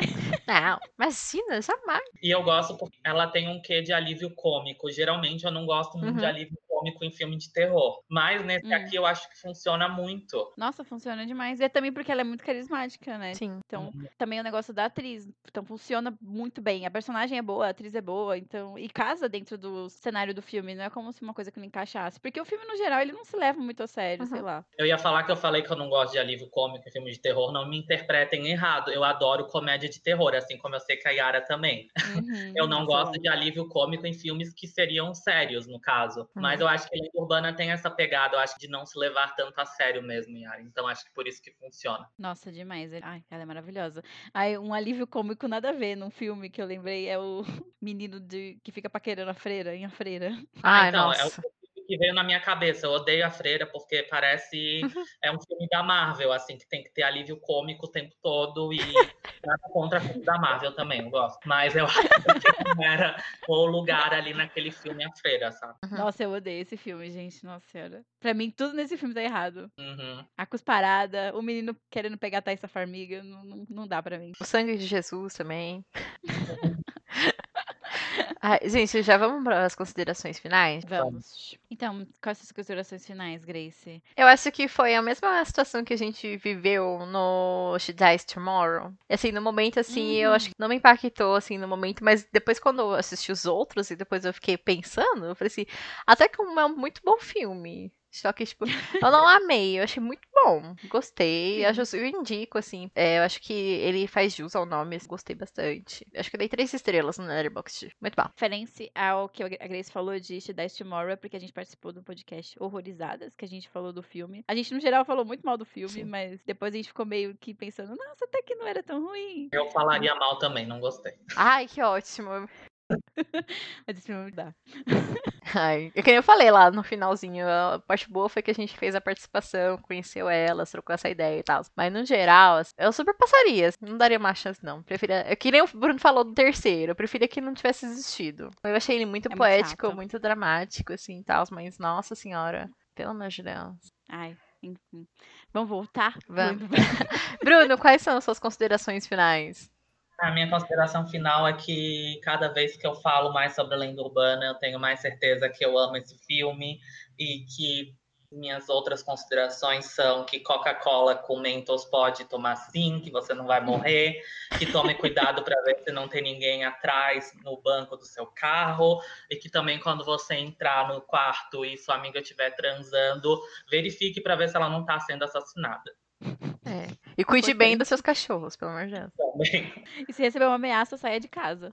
não, imagina, jamais. E eu gosto porque ela tem um quê de alívio cômico. Geralmente eu não gosto muito de Uhum. alívio cômico em filme de terror. Mas nesse Hum. aqui eu acho que funciona muito. Nossa, funciona demais. E é também porque ela é muito carismática, né? Sim. Então, Uhum. também o negócio da atriz. Então, funciona muito bem. A personagem é boa, a atriz é boa. Então, e casa dentro do cenário do filme. Não é como se uma coisa que não encaixasse. Porque o filme, no geral, ele não se leva muito a sério, sei Uhum. lá. Eu ia falar que eu falei que eu não gosto de alívio cômico em filme de terror. Não me interpretem errado. Eu adoro comédia de terror, assim como eu sei que a Yara também. Uhum, (laughs) Eu não nossa, gosto amo. de alívio cômico em filmes que seriam sérios, no caso. Mas Uhum. eu acho que Lenda Urbana tem essa pegada, eu acho, de não se levar tanto a sério mesmo, Yara. Então acho que por isso que funciona. Nossa, demais. Ele- Ai, ela é maravilhosa. Aí, um alívio cômico nada a ver num filme que eu lembrei é o (laughs) menino de, que fica paquerando a freira, em A Freira. Ai, então, é o nossa. Que veio na minha cabeça. Eu odeio a freira porque parece (laughs) é um filme da Marvel, assim, que tem que ter alívio cômico o tempo todo e nada contra filme da Marvel também, eu gosto. Mas eu (laughs) acho que não era o lugar ali naquele filme a freira, sabe? Uhum. Nossa, eu odeio esse filme, gente. Nossa senhora. Pra mim, tudo nesse filme tá errado. Uhum. A cusparada, o menino querendo pegar a Thaisa Farmiga, não, não, não dá pra mim. O sangue de Jesus também. (laughs) Ai, gente, já vamos para as considerações finais? Vamos. Então, quais são as considerações finais, Grace? Eu acho que foi a mesma situação que a gente viveu no She Dies Tomorrow. Assim, no momento, assim, eu acho que não me impactou, assim, no momento, mas depois quando eu assisti os outros e depois eu fiquei pensando, eu falei assim, até que é um muito bom filme. Só que, tipo, eu não amei, eu achei muito bom. Gostei. Eu, acho- eu indico, assim. é, eu acho que ele faz jus ao nome. Gostei bastante. Eu acho que eu dei três estrelas no Letterboxd. Muito bom. Referência ao que a Grace falou de She Dies Tomorrow, é porque a gente participou do podcast Horrorizadas, que a gente falou do filme. A gente, no geral, falou muito mal do filme, Sim. mas depois a gente ficou meio que pensando, nossa, até que não era tão ruim. Eu falaria mal também, não gostei. Ai, que ótimo. (laughs) Mas esse filme dá. Ai, é que nem eu falei lá no finalzinho, a parte boa foi que a gente fez a participação, conheceu elas, trocou essa ideia e tal. Mas no geral, assim, eu super passaria, assim, não daria mais chance não. Preferia, é que nem o Bruno falou do terceiro, eu preferia que não tivesse existido. Eu achei ele muito É muito poético, chato. muito dramático, assim, e tal, mas nossa senhora, pelo amor de Deus. Ai, enfim. Vamos voltar? Vamos. Muito- (laughs) Bruno, quais são as suas considerações finais? A minha consideração final é que cada vez que eu falo mais sobre a lenda urbana, eu tenho mais certeza que eu amo esse filme e que minhas outras considerações são que Coca-Cola com Mentos pode tomar sim, que você não vai morrer, que tome cuidado para ver se não tem ninguém atrás no banco do seu carro e que também quando você entrar no quarto e sua amiga estiver transando, verifique para ver se ela não está sendo assassinada. É. E cuide bem dos seus cachorros, pelo amor de Deus. Também. E se receber uma ameaça, saia de casa.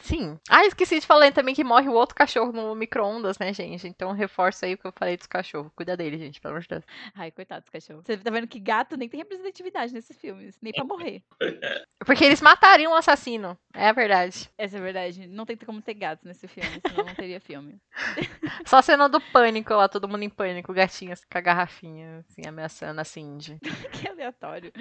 Sim. Ah, esqueci de falar também que morre o outro cachorro no micro-ondas, né, gente? Então reforço aí o que eu falei dos cachorros. Cuida dele, gente, pelo amor de Deus. Ai, coitado dos cachorros. Você tá vendo que gato nem tem representatividade nesses filmes, nem pra morrer. (laughs) Porque eles matariam o assassino. É a verdade. Essa é a verdade. Não tem como ter gatos nesse filme, senão não teria filme. (laughs) Só a cena do pânico lá, todo mundo em pânico, gatinhas com a garrafinha, assim, ameaçando a Cindy. (laughs) que aleatório.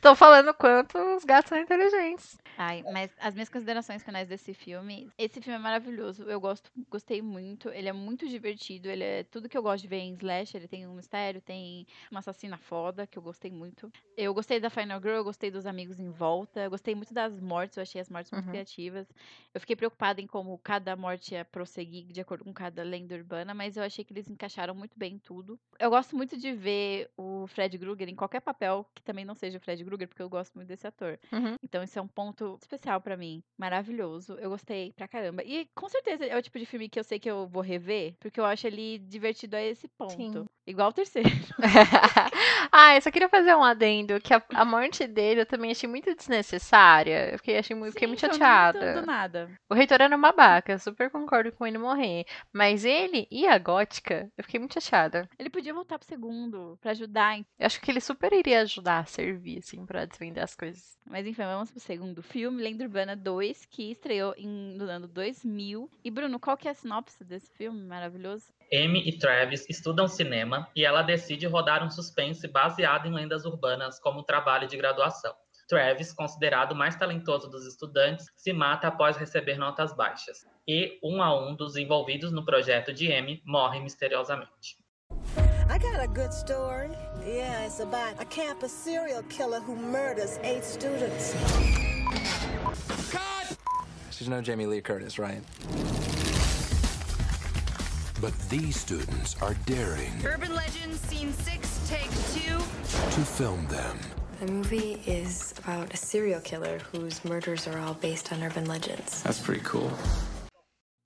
Tô falando quanto os gatos são inteligentes. Ai, mas as minhas considerações finais desse filme. Esse filme é maravilhoso. Eu gosto, gostei muito. Ele é muito divertido. Ele é tudo que eu gosto de ver em Slash. Ele tem um mistério, tem uma assassina foda, que eu gostei muito. Eu gostei da Final Girl, eu gostei dos amigos em volta. Eu gostei muito das mortes, eu achei as mortes muito Uhum. criativas. Eu fiquei preocupada em como cada morte ia prosseguir de acordo com cada lenda urbana, mas eu achei que eles encaixaram muito bem em tudo. Eu gosto muito de ver o Fred Krueger em qualquer papel que também não seja o Fred Krueger, porque eu gosto muito desse ator. Uhum. Então isso é um ponto especial pra mim. Maravilhoso. Eu gostei pra caramba. E com certeza é o tipo de filme que eu sei que eu vou rever, porque eu acho ele divertido a esse ponto. Sim. Igual o terceiro. (laughs) ah, eu só queria fazer um adendo, que a, a morte dele eu também achei muito desnecessária. Eu fiquei, achei, muito- fiquei muito Sim, chateada. Do nada. O reitor era um babaca, super concordo com ele morrer. Mas ele e a gótica, eu fiquei muito chateada. Ele podia voltar pro segundo pra ajudar. Eu acho que ele super iria ajudar a servir, assim, pra desvendar as coisas. Mas enfim, vamos pro segundo filme, Lenda Urbana 2, que estreou em, no ano 2000. E Bruno, qual que é a sinopse desse filme maravilhoso? Amy e Travis estudam cinema e ela decide rodar um suspense baseado em lendas urbanas como trabalho de graduação. Travis, considerado o mais talentoso dos estudantes, se mata após receber notas baixas. E um a um dos envolvidos no projeto de Amy morre misteriosamente. I got a good story. Yeah, it's about a campus serial killer who murders eight students. You know Jamie Lee Curtis, right? But these students are daring Urban Legends, Scene 6, Take 2. to film them. The movie is about a serial killer whose murders are all based on urban legends. That's pretty cool.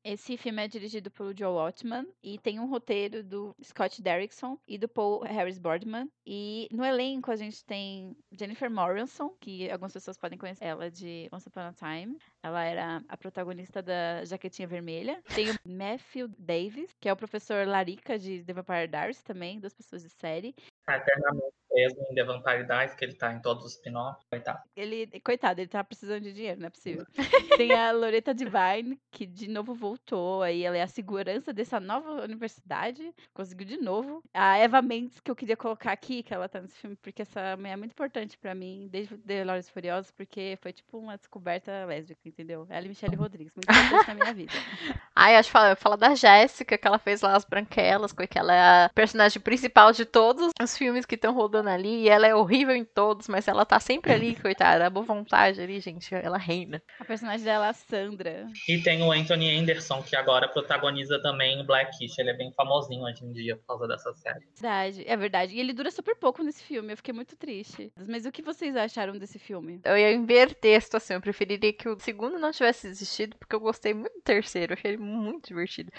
Esse filme é dirigido pelo Joe Watman e tem um roteiro do Scott Derrickson e do Paul Harris Boardman. E no elenco a gente tem Jennifer Morrison, que algumas pessoas podem conhecer ela de Once Upon a Time. Ela era a protagonista da Jaquetinha Vermelha. Tem o Matthew Davis, que é o professor Larica de The Vampire Diaries também, duas pessoas de série. Tá eternamente preso em The Vampire Diaries, que ele tá em todos os spin-offs, coitado. Ele, coitado, ele tá precisando de dinheiro, não é possível. (laughs) Tem a Loretta Devine, que de novo voltou, aí ela é a segurança dessa nova universidade, conseguiu de novo. A Eva Mendes, que eu queria colocar aqui, que ela tá nesse filme, porque essa é muito importante pra mim, desde The Velozes e Furiosos, porque foi tipo uma descoberta lésbica, entendeu? Ela e Michelle Rodrigues, muito importante na minha vida. (laughs) Ai, acho que fala, fala da Jéssica, que ela fez lá as branquelas, que ela é a personagem principal de todos os filmes que estão rodando ali, e ela é horrível em todos, mas ela tá sempre ali, (laughs) coitada, a boa vontade ali, gente, ela reina. A personagem dela é a Sandra. E tem o Anthony Anderson, que agora protagoniza também o Blackish. Ele é bem famosinho hoje em dia por causa dessa série. Verdade, é verdade. E ele dura super pouco nesse filme, eu fiquei muito triste. Mas o que vocês acharam desse filme? Eu ia inverter a situação, eu preferiria que o segundo não tivesse existido, porque eu gostei muito do terceiro, eu achei ele muito divertido.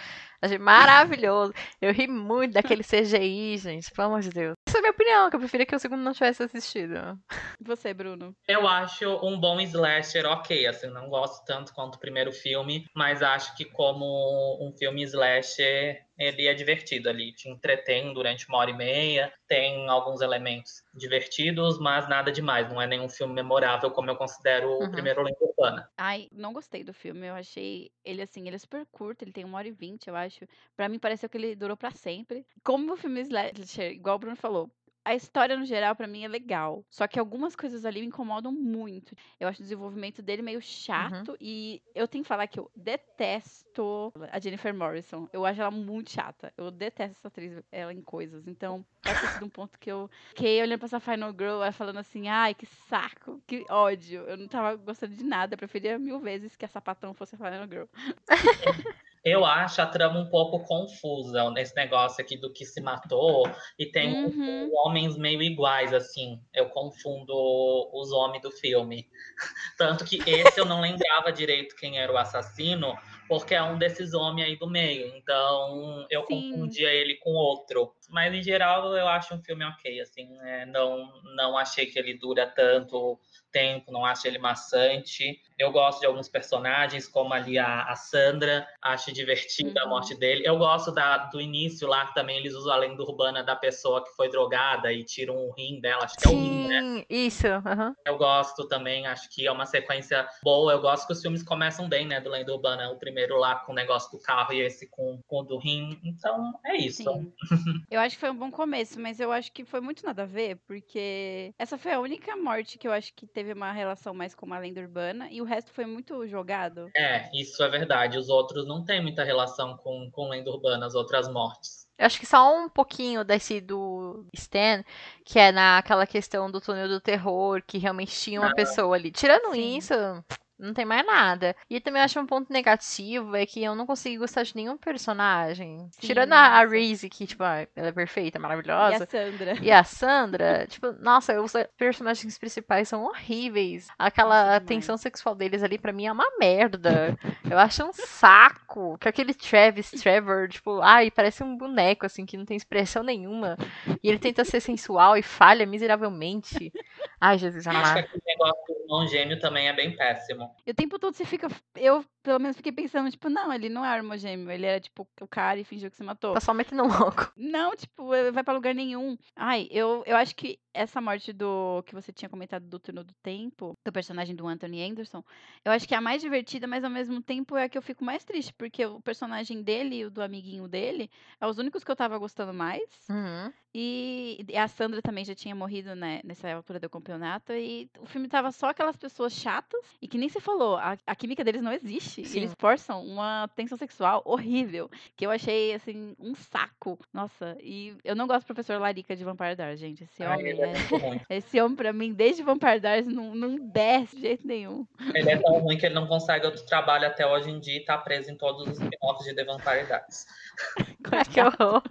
Achei maravilhoso. Eu ri muito daquele CGI, gente, pelo amor de Deus. Essa é a minha opinião, que eu preferia que o segundo não tivesse assistido. Você, Bruno? Eu acho um bom slasher ok, assim, não gosto tanto quanto o primeiro filme, mas acho que como um filme slasher ele é divertido ali, te entretém durante uma hora e meia, tem alguns elementos divertidos, mas nada demais, não é nenhum filme memorável como eu considero o Uhum. primeiro Lenda Urbana. Ai, não gostei do filme. Eu achei ele assim, ele é super curto, ele tem uma hora e vinte, eu acho. Pra mim pareceu que ele durou pra sempre. Como o filme slasher, igual o Bruno falou, a história no geral pra mim é legal. Só que algumas coisas ali me incomodam muito. Eu acho o desenvolvimento dele meio chato e eu tenho que falar que eu detesto a Jennifer Morrison. Eu acho ela muito chata. Eu detesto essa atriz, ela em coisas. Então, pode ter sido um ponto que eu fiquei olhando pra essa Final Girl e falando assim, ai, que saco, que ódio. Eu não tava gostando de nada. Eu preferia mil vezes que a sapatão fosse a Final Girl. (laughs) Eu acho a trama um pouco confusa nesse negócio aqui do que se matou e tem um- Uhum. homens meio iguais, assim. Eu confundo os homens do filme. (laughs) Tanto que esse eu não lembrava direito quem era o assassino, porque é um desses homens aí do meio. Então eu Sim. confundia ele com outro. Mas em geral eu acho um filme ok, assim. né? não, não achei que ele dura tanto tempo, não acho ele maçante. Eu gosto de alguns personagens, como ali a, a Sandra, acho divertida a Uhum. morte dele. Eu gosto da, do início lá, que também eles usam a lenda urbana da pessoa que foi drogada e tiram o rim dela, acho que é o rim, né? Sim, isso. aham. Eu gosto também, acho que é uma sequência boa. Eu gosto que os filmes começam bem, né? Do Lenda Urbana. O primeiro lá com o negócio do carro e esse com, com o do rim. Então, é isso. Sim. (laughs) Eu acho que foi um bom começo, mas eu acho que foi muito nada a ver, porque essa foi a única morte que eu acho que teve uma relação mais com uma lenda urbana e o resto foi muito jogado. É, isso é verdade. Os outros não têm muita relação com, com Lenda Urbana, as outras mortes. Eu acho que só um pouquinho desse do Stan, que é naquela questão do túnel do terror, que realmente tinha uma Ah, pessoa ali. Tirando sim. isso, não tem mais nada. E também acho um ponto negativo é que eu não consigo gostar de nenhum personagem. Sim, Tirando a, a nossa. Reese, que, tipo, ah, ela é perfeita, E a maravilhosa. Sandra. E a Sandra, (laughs) tipo, nossa, os personagens principais são horríveis. Aquela Nossa, tensão sexual deles ali, pra mim, é uma merda. Eu acho um saco. Que aquele Travis Trevor, tipo, ai, parece um boneco, assim, que não tem expressão nenhuma. E ele tenta ser sensual e falha miseravelmente. Ai, Jesus Acho que amado. aquele negócio do irmão gêmeo também é bem péssimo. E o tempo todo você fica. Eu, pelo menos, fiquei pensando, tipo, não, ele não é irmãogêmeo. Ele era, tipo, o cara e fingiu que se matou. Tá só metendo (laughs) louco. Não, tipo, vai pra lugar nenhum. Ai, eu, eu acho que essa morte do que você tinha comentado do túnel do tempo, do personagem do Anthony Anderson, eu acho que é a mais divertida, mas ao mesmo tempo é a que eu fico mais triste, porque o personagem dele e o do amiguinho dele é os únicos que eu tava gostando mais. Uhum. E e a Sandra também já tinha morrido, né, nessa altura do campeonato. E o filme tava só aquelas pessoas chatas. E que nem você falou, a, a química deles não existe. Sim. Eles forçam uma tensão sexual horrível. Que eu achei, assim, um saco. Nossa, e eu não gosto do professor Larica de Vampire Diaries, gente. Esse homem, ele é é- ruim. esse homem, pra mim, desde Vampire não, não desce de jeito nenhum. Ele é tão ruim que ele não consegue outro trabalho até hoje em dia e tá preso em todos os spin-offs de The Vampire Diaries. (laughs) Que horror.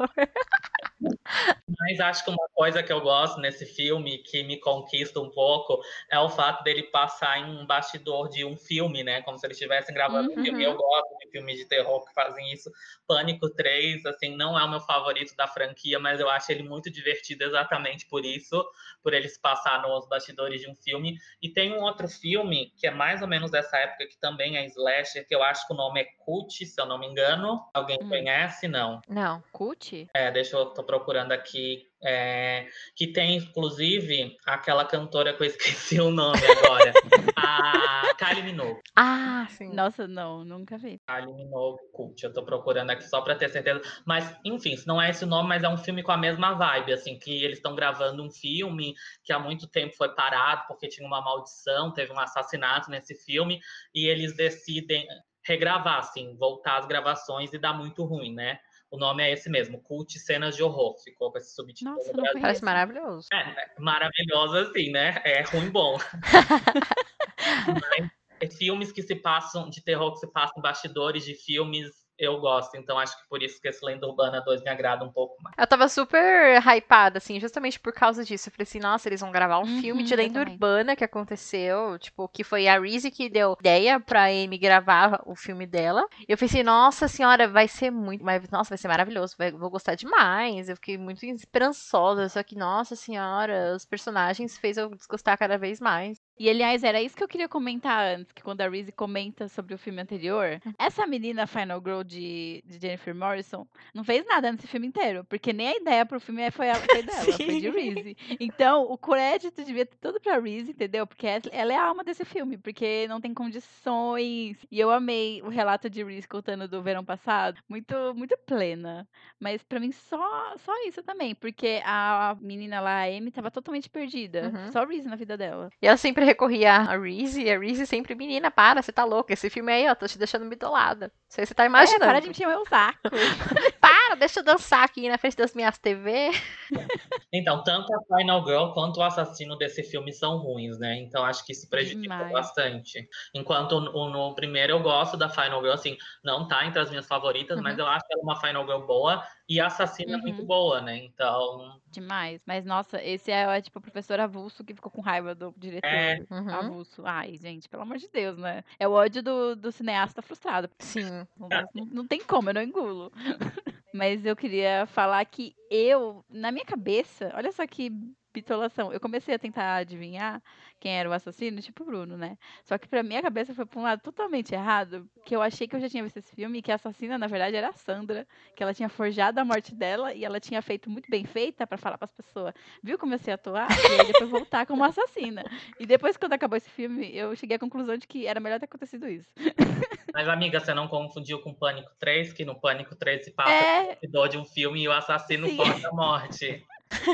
Mas acho que uma coisa que eu gosto nesse filme, que me conquista um pouco, é o fato dele passar em um bastidor de um filme, né? Como se eles estivessem gravando um filme. Uhum. Eu gosto de filmes de terror que fazem isso. Pânico 3, assim, não é o meu favorito da franquia, mas eu acho ele muito divertido exatamente por isso, por ele se passar nos bastidores de um filme. E tem um outro filme, que é mais ou menos dessa época, que também é slasher, que eu acho que o nome é Cult, se eu não me engano. Alguém Hum. conhece? Não. Não. Cult? É, deixa eu procurando aqui. é, que tem, inclusive, aquela cantora que eu (laughs) esqueci o nome agora. a Kylie Minogue. Ah, sim. Nossa, não, nunca vi. Kylie Minogue Cult. Eu tô procurando aqui só pra ter certeza. Mas, enfim, se não é esse o nome, mas é um filme com a mesma vibe, assim, que eles estão gravando um filme que há muito tempo foi parado porque tinha uma maldição, teve um assassinato nesse filme, e eles decidem regravar, assim, voltar às gravações e dá muito ruim, né? O nome é esse mesmo, Cult Cenas de Horror. Ficou com esse subtítulo Nossa, no não Brasil. Parece maravilhoso. É, é maravilhoso assim, né? É ruim bom. (laughs) Mas é filmes que se passam, de terror que se passam bastidores de filmes, eu gosto. Então acho que por isso que esse Lenda Urbana 2 me agrada um pouco mais. Eu tava super hypada, assim, justamente por causa disso. Eu falei assim, nossa, eles vão gravar um Uhum, filme de lenda urbana que aconteceu, tipo, que foi a Reese que deu ideia pra Amy gravar o filme dela. E eu pensei, nossa senhora, vai ser muito, mas, nossa, vai ser maravilhoso, vai- vou gostar demais. Eu fiquei muito esperançosa, só que, nossa senhora, os personagens fez eu desgostar cada vez mais. E aliás, era isso que eu queria comentar antes, que quando a Reese comenta sobre o filme anterior, essa menina Final Girl de, de Jennifer Morrison não fez nada nesse filme inteiro, porque nem a ideia pro filme foi, ela, foi dela, foi de (laughs) Reese. Então, o crédito devia ter tudo pra Reese, entendeu? Porque ela é a alma desse filme, porque não tem condições. E eu amei o relato de Reese contando do verão passado, muito muito plena. Mas pra mim só só isso também, porque a menina lá, a Amy, tava totalmente perdida. Uhum. Só Reese na vida dela. E ela sempre recorria a Reese, e a Reese sempre, menina, para, você tá louca. Esse filme aí, ó, tô te deixando bitolada. Não sei se você tá imaginando. É, para de encher o meu saco. (laughs) deixa eu dançar aqui na frente das minhas TV. (laughs) Então, tanto a Final Girl quanto o assassino desse filme são ruins, né? Então acho que se prejudica Demais. bastante. Enquanto no, no primeiro eu gosto da Final Girl, assim, não tá entre as minhas favoritas, mas eu acho ela uma Final Girl boa e a assassina Uhum. muito boa, né? Então, Demais. Mas, nossa, esse é, é, tipo o professor avulso que ficou com raiva do diretor. É. Uhum. Avulso. Ai, gente, pelo amor de Deus, né? É o ódio do, do cineasta frustrado. Sim. Não, não- não tem como, eu não engulo. (laughs) Mas eu queria falar que eu, na minha cabeça, olha só que bitolação. Eu comecei a tentar adivinhar quem era o assassino, tipo Bruno, né? Só que pra minha cabeça foi pra um lado totalmente errado, que eu achei que eu já tinha visto esse filme e que a assassina, na verdade, era a Sandra, que ela tinha forjado a morte dela e ela tinha feito muito bem feita pra falar pras pessoas, viu como eu sei atuar? E aí depois voltar como assassina. E depois, quando acabou esse filme, eu cheguei à conclusão de que era melhor ter acontecido isso. (laughs) mas amiga, você não confundiu com Pânico 3, que no Pânico 3 se passa É. o de um filme e o assassino foge a morte.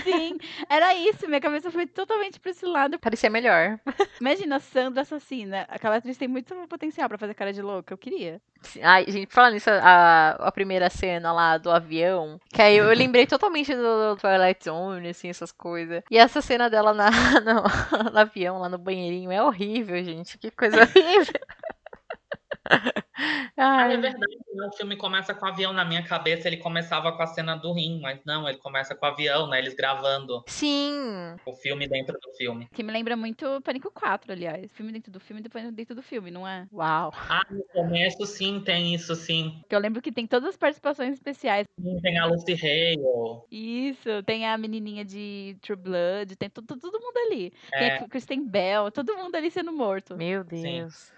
Sim, era isso. Minha cabeça foi totalmente pra esse lado. Parecia melhor. Imagina, Sandra assassina. Aquela atriz tem muito potencial pra fazer cara de louca. Eu queria. Ai, gente, falando nisso, a, a primeira cena lá do avião, que aí eu lembrei totalmente do Twilight Zone, assim, essas coisas. E essa cena dela na, (laughs) no, no avião, lá no banheirinho, é horrível, gente. Que coisa (laughs) horrível. (laughs) Ah, Ai, é verdade, né? o filme começa com o avião na minha cabeça, ele começava com a cena do rim, mas não, ele começa com o avião, né? Eles gravando sim. o filme dentro do filme. Que me lembra muito Pânico 4, aliás. Filme dentro do filme e depois dentro do filme, não é? Uau. Ah, no começo sim, tem isso sim. Porque eu lembro que tem todas as participações especiais. Sim, Tem a Lucy Hale. Isso, tem a menininha de True Blood, tem todo, todo mundo ali. Tem É. a Kristen Bell, todo mundo ali sendo morto. Meu Deus.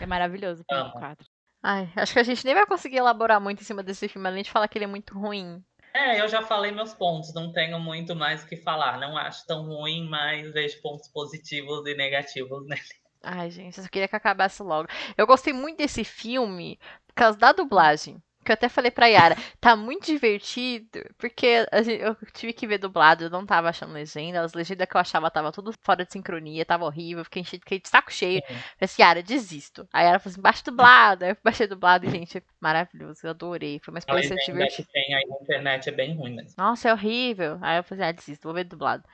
É maravilhoso, Pânico Amo. 4. Ai, acho que a gente nem vai conseguir elaborar muito em cima desse filme, além de falar que ele é muito ruim. É, eu já falei meus pontos, não tenho muito mais o que falar. Não acho tão ruim, mas vejo pontos positivos e negativos (laughs) nele. Ai, gente, eu só queria que acabasse logo. Eu gostei muito desse filme por causa da dublagem. Que eu até falei pra Yara, tá muito divertido, porque gente- eu tive que ver dublado, eu não tava achando legenda, as legendas que eu achava tava tudo fora de sincronia, tava horrível, fiquei, fiquei de saco cheio. Falei assim, Yara, desisto. Aí ela falou assim, baixa dublado. Aí eu baixei dublado e, gente, maravilhoso, eu adorei, foi uma experiência divertida. que tem aí na internet é bem ruim mesmo. Nossa, é horrível. Aí eu falei, ah, desisto, vou ver dublado.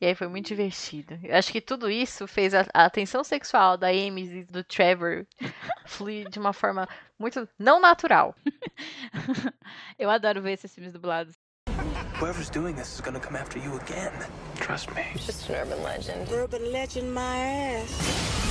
E aí foi muito divertido. Eu acho que tudo isso fez a, a tensão sexual da Amy e do Trevor (laughs) fluir de uma forma muito não natural. (laughs) Eu adoro ver esses filmes dublados. Whoever's doing this is gonna come after you again. Trust me. Just an urban legend. Urban legend my ass.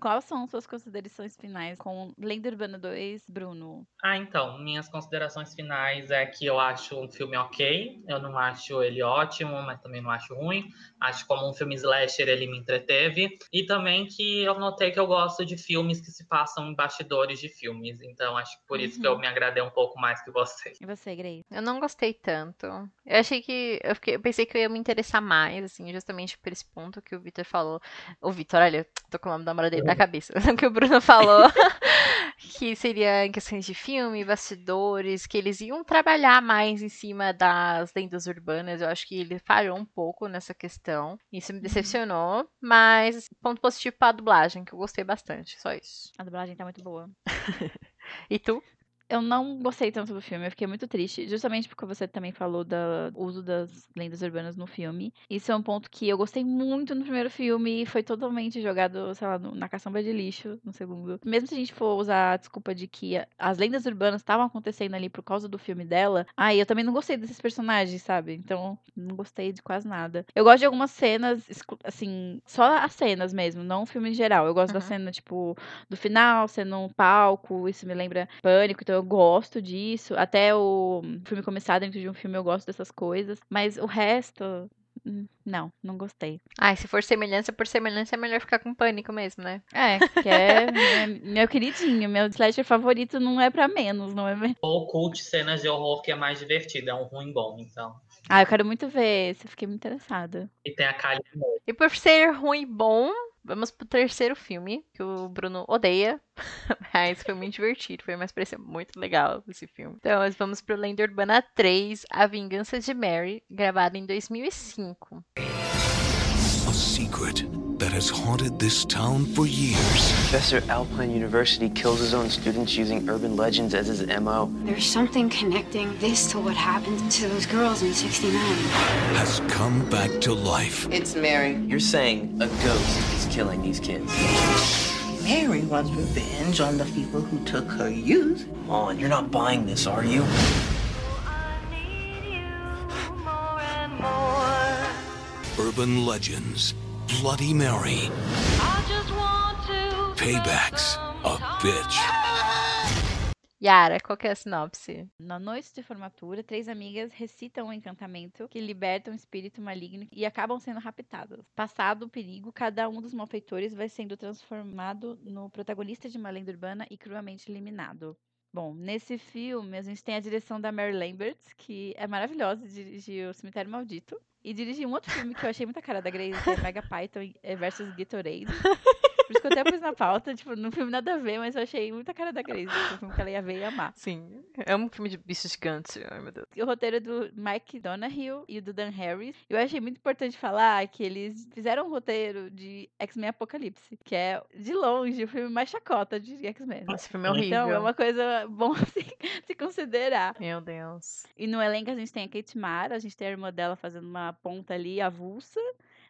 Quais são suas considerações finais com Lenda Urbana 2, Bruno? Ah, então, minhas considerações finais é que eu acho um filme ok. Eu não acho ele ótimo, mas também não acho ruim. Acho como um filme slasher ele me entreteve. E também que eu notei que eu gosto de filmes que se passam em bastidores de filmes. Então acho que por isso que eu me agradei um pouco mais que vocês. E você, Grace? Eu não gostei tanto. Eu achei que. Eu, fiquei- eu pensei que eu ia me interessar mais, assim, justamente por esse ponto que o Victor falou. O Victor, olha, tô com o nome da namorada dele na cabeça. (laughs) O que o Bruno falou. (laughs) que seria em questões de filme, bastidores, que eles iam trabalhar mais em cima das lendas urbanas. Eu acho que ele falhou um pouco nessa questão. Isso me decepcionou. Mas ponto positivo pra dublagem, que eu gostei bastante. Só isso. A dublagem tá muito boa. (laughs) E tu? Eu não gostei tanto do filme, eu fiquei muito triste, justamente porque você também falou do uso das lendas urbanas no filme. Isso é um ponto que eu gostei muito no primeiro filme e foi totalmente jogado, sei lá, na caçamba de lixo no segundo. Mesmo se a gente for usar a desculpa de que as lendas urbanas estavam acontecendo ali por causa do filme dela, aí eu também não gostei desses personagens, sabe? Então, não gostei de quase nada. Eu gosto de algumas cenas, assim, só as cenas mesmo, não o filme em geral. Eu gosto da Uhum. cena, tipo, do final, sendo um palco, isso me lembra Pânico, então eu gosto disso. Até o filme começar dentro de um filme eu gosto dessas coisas, mas o resto hum, não, não gostei. Ai, se for semelhança por semelhança, é melhor ficar com pânico mesmo, né? É, que é, meu queridinho, meu slasher favorito não é pra menos, não é mesmo? Ou cult cenas de horror que é mais divertido, é um ruim bom, então. Ah, eu quero muito ver esse, eu fiquei muito interessada. E tem a Kylie. E por ser ruim e bom, vamos pro terceiro filme, que o Bruno odeia. (laughs) Mas foi muito divertido, foi uma experiência muito legal esse filme. Então, nós vamos pro Lenda Urbana 3, A Vingança de Mary, gravado em 2005. A secret that has haunted this town for years Professor Alpine University kills his own students using urban legends as his MO. There's something connecting this to what happened to those girls in 69. has come back to life. It's Mary. You're saying a ghost is killing these kids. Mary wants revenge on the people who took her youth. Come on, you're not buying this, are you? Urban legends, Bloody Mary, paybacks a bitch. Yara, qual que é a sinopse? Na noite de formatura, três amigas recitam um encantamento que liberta um espírito maligno e acabam sendo raptadas. Passado o perigo, cada um dos malfeitores vai sendo transformado no protagonista de uma lenda urbana e cruelmente eliminado. Bom, nesse filme a gente tem a direção da Mary Lambert, que é maravilhosa, dirigiu O Cemitério Maldito. E dirigiu um outro filme que eu achei muita cara da Grace, que é Mega Python versus Gatorade. (laughs) Por isso que eu até pus na pauta, tipo, no filme nada a ver, mas eu achei muita cara da Grace. Foi um filme que ela ia ver e amar. Sim, é um filme de bichos gigantes. Ai, meu Deus. E o roteiro é do Mike Donahue e do Dan Harris. Eu achei muito importante falar que eles fizeram um roteiro de X-Men Apocalipse, que é, de longe, o filme mais chacota de X-Men. Esse filme é horrível. Então, é uma coisa bom (laughs) se, se considerar. Meu Deus. E no elenco a gente tem a Kate Mara, a gente tem a irmã dela fazendo uma ponta ali, avulsa.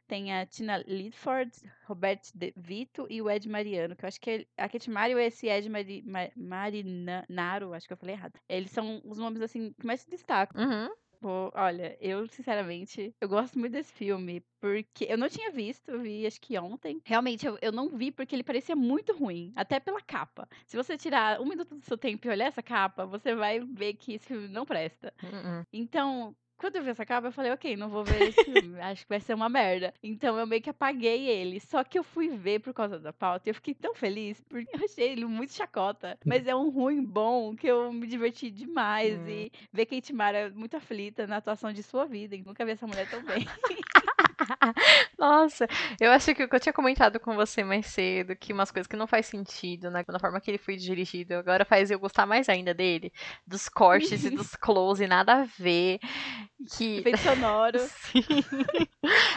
Tem a Tina Lidford, Robert De Vito e o Ed Mariano, que eu acho que ele- a Kate Mara e esse Ed Mari, Ma- Marinaro, acho que eu falei errado. Eles são os nomes, assim, que mais se destacam. Uhum. Pô, olha, eu, sinceramente, eu gosto muito desse filme, porque eu não tinha visto, eu vi acho que ontem. Realmente, eu, eu não vi porque ele parecia muito ruim, até pela capa. Se você tirar um minuto do seu tempo e olhar essa capa, você vai ver que esse filme não presta. Uhum. Então, quando eu vi essa capa, eu falei, ok, não vou ver esse filme, (laughs) acho que vai ser uma merda. Então eu meio que apaguei ele. Só que eu fui ver por causa da pauta e eu fiquei tão feliz, porque eu achei ele muito chacota. Mas é um ruim bom que eu me diverti demais. Hum. E ver Kate Mara muito aflita na atuação de sua vida. e Nunca vi essa mulher tão bem. (laughs) (laughs) Nossa, eu acho que o que eu tinha comentado com você mais cedo, que umas coisas que não faz sentido né, na forma que ele foi dirigido, agora faz eu gostar mais ainda dele, dos cortes e (laughs) dos close, nada a ver. Que... Efeito sonoro. (laughs) Sim.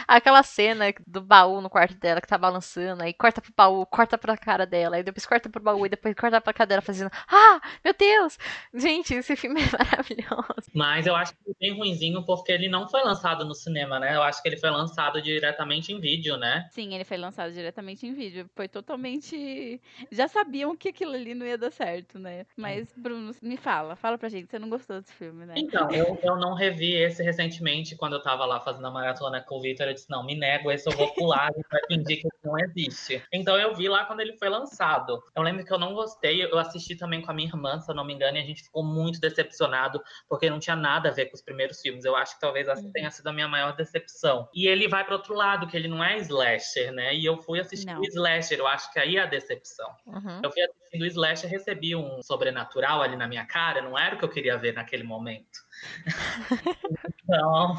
Aquela cena do baú no quarto dela que tá balançando, aí corta pro baú, corta pra cara dela, aí depois corta pro baú e depois corta pra cara dela fazendo Ah, meu Deus! Gente, esse filme é maravilhoso. Mas eu acho que é bem ruinzinho porque ele não foi lançado no cinema, né? Eu acho que ele foi lançado diretamente em vídeo, né? Sim, ele foi lançado diretamente em vídeo. Foi totalmente. Já sabiam que aquilo ali não ia dar certo, né? Mas, Bruno, me fala, fala pra gente, você não gostou desse filme, né? Então, (laughs) eu, eu não revi esse recentemente, quando eu tava lá fazendo a maratona com o Victor, eu disse, não, me nego, esse eu vou pular, gente vai fingir que não existe. Então eu vi lá quando ele foi lançado. Eu lembro que eu não gostei, eu assisti também com a minha irmã, se eu não me engano, e a gente ficou muito decepcionado, porque não tinha nada a ver com os primeiros filmes. Eu acho que talvez essa tenha sido a minha maior decepção. E ele vai pro outro lado, que ele não é slasher, né? E eu fui assistir o slasher, eu acho que aí é a decepção. Uhum. Eu fui assistindo o Slash e recebi um sobrenatural ali na minha cara, não era o que eu queria ver naquele momento. (laughs) então,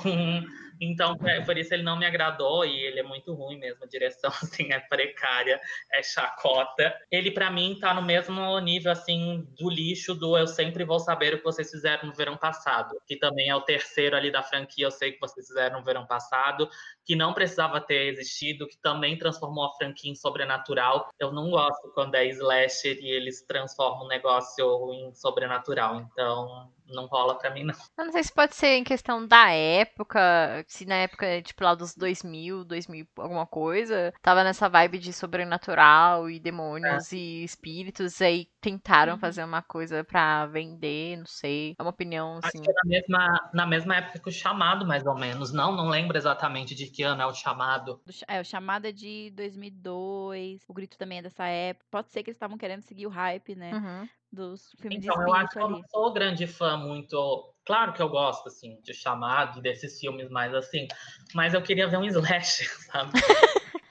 então, é, por isso ele não me agradou e ele é muito ruim mesmo. A direção, (laughs) assim, é precária, é chacota. Ele, pra mim, tá no mesmo nível, assim, do lixo do Eu Sempre Vou Saber o que vocês fizeram no verão passado, que também é o terceiro ali da franquia, eu sei que vocês fizeram no verão passado, que não precisava ter existido, que também transformou a franquia em sobrenatural. Eu não gosto quando é slasher e eles transformam um negócio em sobrenatural, então não rola pra mim, não. Eu não sei se pode ser em questão da época, se na época, tipo, lá dos 2000, 2000 alguma coisa, tava nessa vibe de sobrenatural e demônios e espíritos, aí tentaram Uhum. fazer uma coisa pra vender, não sei. É uma opinião, Acho assim. que é na mesma, na mesma época que o chamado, mais ou menos. Não, não lembro exatamente de que ano é o chamado. Do Ch- É, o Chamada é de 2002, o Grito também é dessa época. Pode ser que eles estavam querendo seguir o hype, né? Uhum. Dos filmes de Então, eu acho espírito que eu não sou grande fã muito Claro que eu gosto, assim, de chamado desses filmes mais assim, mas eu queria ver um slasher, (laughs) sabe?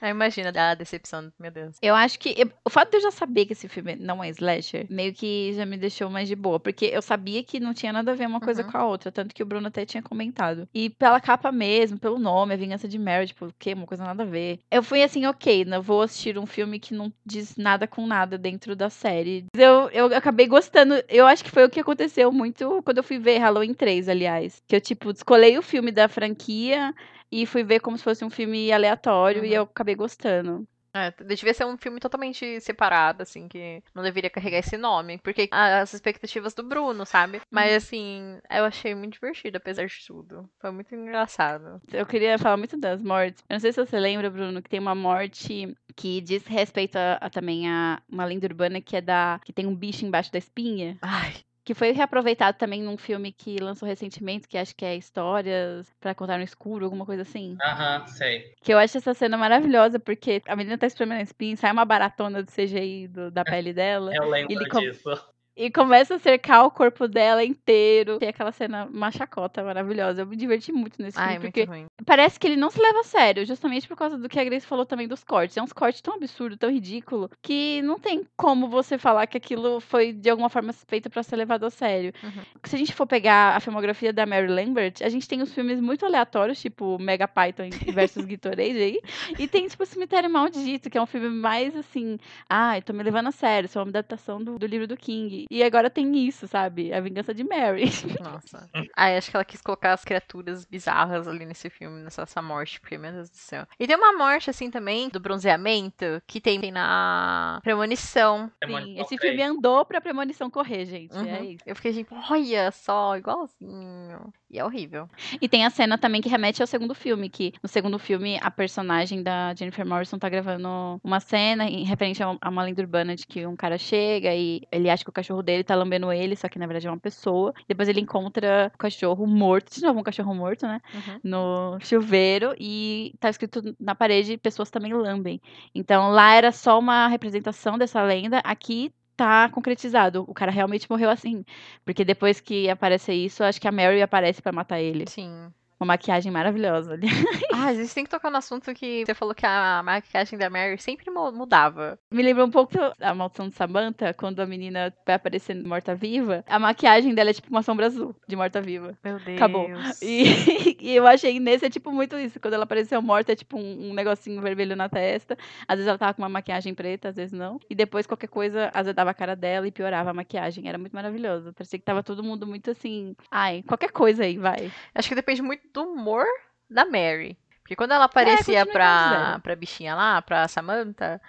Imagina a decepção, meu Deus. Eu acho que eu- o fato de eu já saber que esse filme não é slasher, meio que já me deixou mais de boa. Porque eu sabia que não tinha nada a ver uma coisa Uhum. com a outra. Tanto que o Bruno até tinha comentado. E pela capa mesmo, pelo nome, A Vingança de Mary, tipo, o quê? Uma coisa nada a ver. Eu fui assim, ok, não vou assistir um filme que não diz nada com nada dentro da série. Eu, eu acabei gostando. Eu acho que foi o que aconteceu muito quando eu fui ver Halloween 3, aliás. Que eu, tipo, descolei o filme da franquia. E fui ver como se fosse um filme aleatório e Uhum. eu acabei gostando. É, devia ser um filme totalmente separado, assim, que não deveria carregar esse nome. Porque as expectativas do Bruno, sabe? Mas, assim, eu achei muito divertido, apesar de tudo. Foi muito engraçado. Eu queria falar muito das mortes. Eu não sei se você lembra, Bruno, que tem uma morte que diz respeito a, a também a uma lenda urbana que é da. que tem um bicho embaixo da espinha. Ai. Que foi reaproveitado também num filme que lançou recentemente, que acho que é Histórias pra Contar no Escuro, alguma coisa assim. Aham, sei. Que eu acho essa cena maravilhosa, porque a menina tá espremendo a espinha, sai uma baratona do CGI do- da (laughs) pele dela. Eu lembro ele com- disso. E começa a cercar o corpo dela inteiro. Tem aquela cena, uma chacota maravilhosa. Eu me diverti muito nesse Ai, filme, porque ruim. parece que ele não se leva a sério, justamente por causa do que a Grace falou também dos cortes. É uns cortes tão absurdo, tão ridículo, que não tem como você falar que aquilo foi de alguma forma feito pra ser levado a sério. Uhum. Se a gente for pegar a filmografia da Mary Lambert, a gente tem os filmes muito aleatórios, tipo Mega Python (laughs) versus Gatorade aí, e tem tipo Cemitério Maldito, que é um filme mais assim, ai, tô me levando a sério, isso é uma adaptação do, do livro do King. E agora tem isso, sabe? A Vingança de Mary. (laughs) Nossa. Ai, acho que ela quis colocar as criaturas bizarras ali nesse filme, nessa essa morte, porque, meu Deus do céu. E tem uma morte, assim, também, do bronzeamento, que tem, tem na Premonição. Sim, esse filme andou pra Premonição correr, gente. Uhum. É isso. Eu fiquei tipo, olha só, igualzinho. E é horrível. E tem a cena também que remete ao segundo filme, que no segundo filme a personagem da Jennifer Morrison tá gravando uma cena em referente a a uma lenda urbana de que um cara chega e ele acha que o cachorro dele tá lambendo ele, só que na verdade é uma pessoa. Depois ele encontra o cachorro morto, de novo um cachorro morto, né? Uhum. No chuveiro e tá escrito na parede pessoas também lambem. Então lá era só uma representação dessa lenda, aqui tá concretizado. O cara realmente morreu assim. Porque depois que aparece isso, acho que a Mary aparece pra matar ele. Sim. Uma maquiagem maravilhosa ali. (laughs) Ah, a gente tem que tocar no assunto que você falou que a maquiagem da Mary sempre mu- mudava. Me lembra um pouco a maldição de Samantha, quando a menina vai aparecendo morta-viva. A maquiagem dela é tipo uma sombra azul de morta-viva. Meu Deus. Acabou. E, (laughs) e eu achei nesse é tipo muito isso. Quando ela apareceu morta, é tipo um, um negocinho vermelho na testa. Às vezes ela tava com uma maquiagem preta, às vezes não. E depois qualquer coisa azedava a cara dela e piorava a maquiagem. Era muito maravilhoso. Parecia que tava todo mundo muito assim. Ai, qualquer coisa aí, vai. Acho que depende muito humor da Mary. Porque quando ela aparecia continua igual pra, pra bichinha lá, pra Samantha,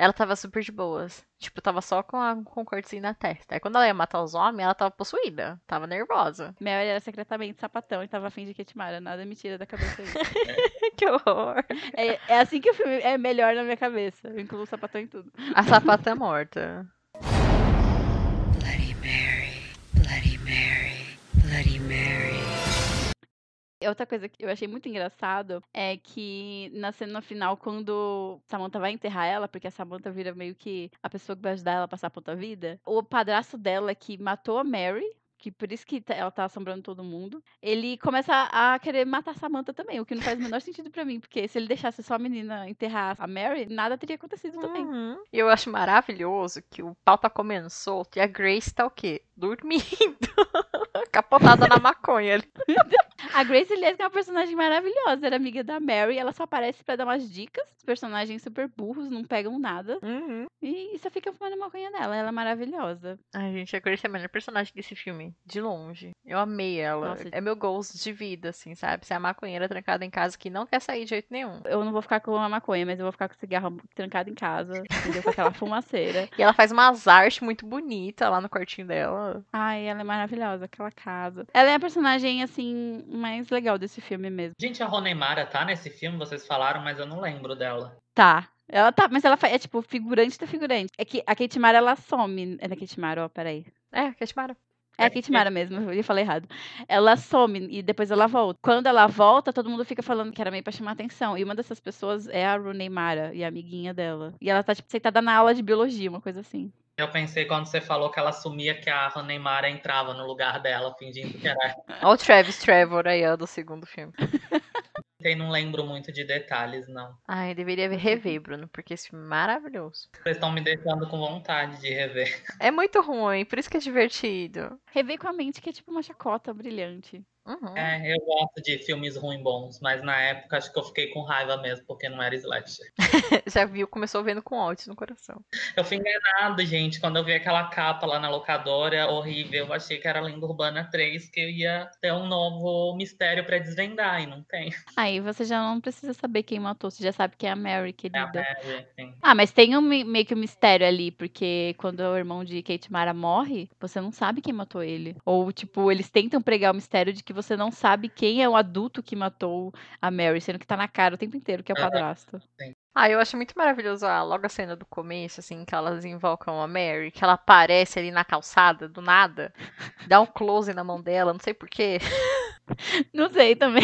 ela tava super de boas. Tipo, tava só com, a, com o cortezinho na testa. Aí quando ela ia matar os homens, ela tava possuída. Tava nervosa. Mary era secretamente sapatão e tava afim de Kate Mara. Nada me tira da cabeça isso. (laughs) que horror. É, é assim que o filme é melhor na minha cabeça. Eu incluo o sapatão em tudo. A sapata morta. Bloody Mary, Bloody Mary, Bloody Mary. Outra coisa que eu achei muito engraçado é que na cena final, quando Samantha vai enterrar ela, porque a Samantha vira meio que a pessoa que vai ajudar ela a passar a puta vida, o padrasto dela que matou a Mary, que por isso que tá- ela tá assombrando todo mundo, ele começa a querer matar Samantha também, o que não faz o menor sentido pra mim, porque se ele deixasse só a menina enterrar a Mary, nada teria acontecido também. Uhum. E eu acho maravilhoso que o pau tá comendo solto e a Grace tá o quê? Dormindo. (laughs) Capotada na maconha ali. (laughs) A Grace, que é uma personagem maravilhosa. Era amiga da Mary. Ela só aparece pra dar umas dicas. Os personagens super burros, não pegam nada. Uhum. E só fica fumando maconha dela. Ela é maravilhosa. Ai, gente, a Grace é a melhor personagem desse filme. De longe. Eu amei ela. Nossa. É meu goals de vida, assim, sabe? Ser a maconheira trancada em casa que não quer sair de jeito nenhum. Eu não vou ficar com a maconha, mas eu vou ficar com o cigarro trancado em casa. Entendeu? Com aquela fumaceira. (laughs) E ela faz umas artes muito bonitas lá no quartinho dela. Ai, ela é maravilhosa, aquela casa. Ela é a personagem, assim, mais legal desse filme mesmo. Gente, a Ronen Mara tá nesse filme, vocês falaram, mas eu não lembro dela. Tá. Ela tá, mas ela é tipo figurante da figurante. É que a Kate Mara, ela some. É da Kate Mara, ó, peraí. É, Kate Mara. É a Kate Mara mesmo, eu falei errado. Ela some e depois ela volta. Quando ela volta, todo mundo fica falando que era meio pra chamar atenção. E uma dessas pessoas é a Rooney Mara, e a amiguinha dela. E ela tá, tipo, sentada na aula de biologia, uma coisa assim. Eu pensei quando você falou que ela assumia que a Neymar entrava no lugar dela, fingindo que era. (laughs) Olha o Travis Trevor aí, ó, do segundo filme. (laughs) Eu não lembro muito de detalhes, não. Ai, deveria rever, Bruno, porque esse filme é maravilhoso. Vocês estão me deixando com vontade de rever. É muito ruim, por isso que é divertido. Rever com a mente que é tipo uma chacota brilhante. Uhum. É, eu gosto de filmes ruins bons, mas na época acho que eu fiquei com raiva mesmo, porque não era slasher. (laughs) Já viu, começou vendo com ódio no coração. Eu fui enganado, gente, quando eu vi aquela capa lá na locadora, horrível. Eu achei que era Lenda Urbana 3, que eu ia ter um novo mistério pra desvendar, e não tem. (laughs) Aí você já não precisa saber quem matou, você já sabe que é a Mary, querida. É a Mary, sim. Ah, mas tem um, meio que um mistério ali, porque quando o irmão de Kate Mara morre, você não sabe quem matou ele. Ou, tipo, eles tentam pregar o mistério de que você não sabe quem é o adulto que matou a Mary, sendo que tá na cara o tempo inteiro que é o padrasto. Sim. Ah, eu acho muito maravilhoso a, logo a cena do começo, assim, que elas invocam a Mary, que ela aparece ali na calçada, do nada, dá um close na mão dela, não sei porquê. (laughs) Não sei também.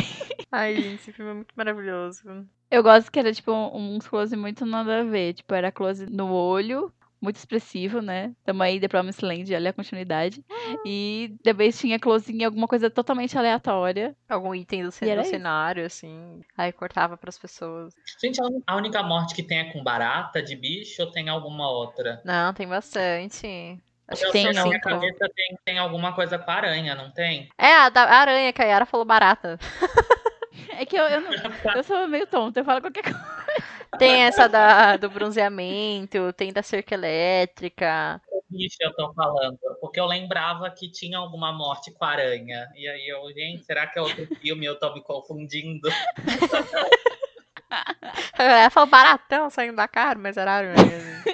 Ai, gente, esse filme é muito maravilhoso. Eu gosto que era, tipo, um close muito nada a ver. Tipo, era close no olho, muito expressivo, né? Tamo aí, The Promised Land, olha a continuidade. E depois tinha close em alguma coisa totalmente aleatória. Algum item do, isso. cenário, assim. Aí cortava pras pessoas. Gente, a única morte que tem é com barata de bicho ou tem alguma outra? Não, tem bastante. Acho que tem cinco. cabeça tem, tem alguma coisa com aranha, não tem? É, a da aranha, que a Yara falou barata. (laughs) É que eu, eu, não, (laughs) eu sou meio tonta, eu falo qualquer coisa. Tem essa da, do bronzeamento, tem da cerca elétrica. O bicho eu tô falando. Porque eu lembrava que tinha alguma morte com a aranha. E aí eu, gente, será que é outro (laughs) filme? Eu tô me confundindo. (laughs) Ela falou baratão saindo da cara, mas era aranha.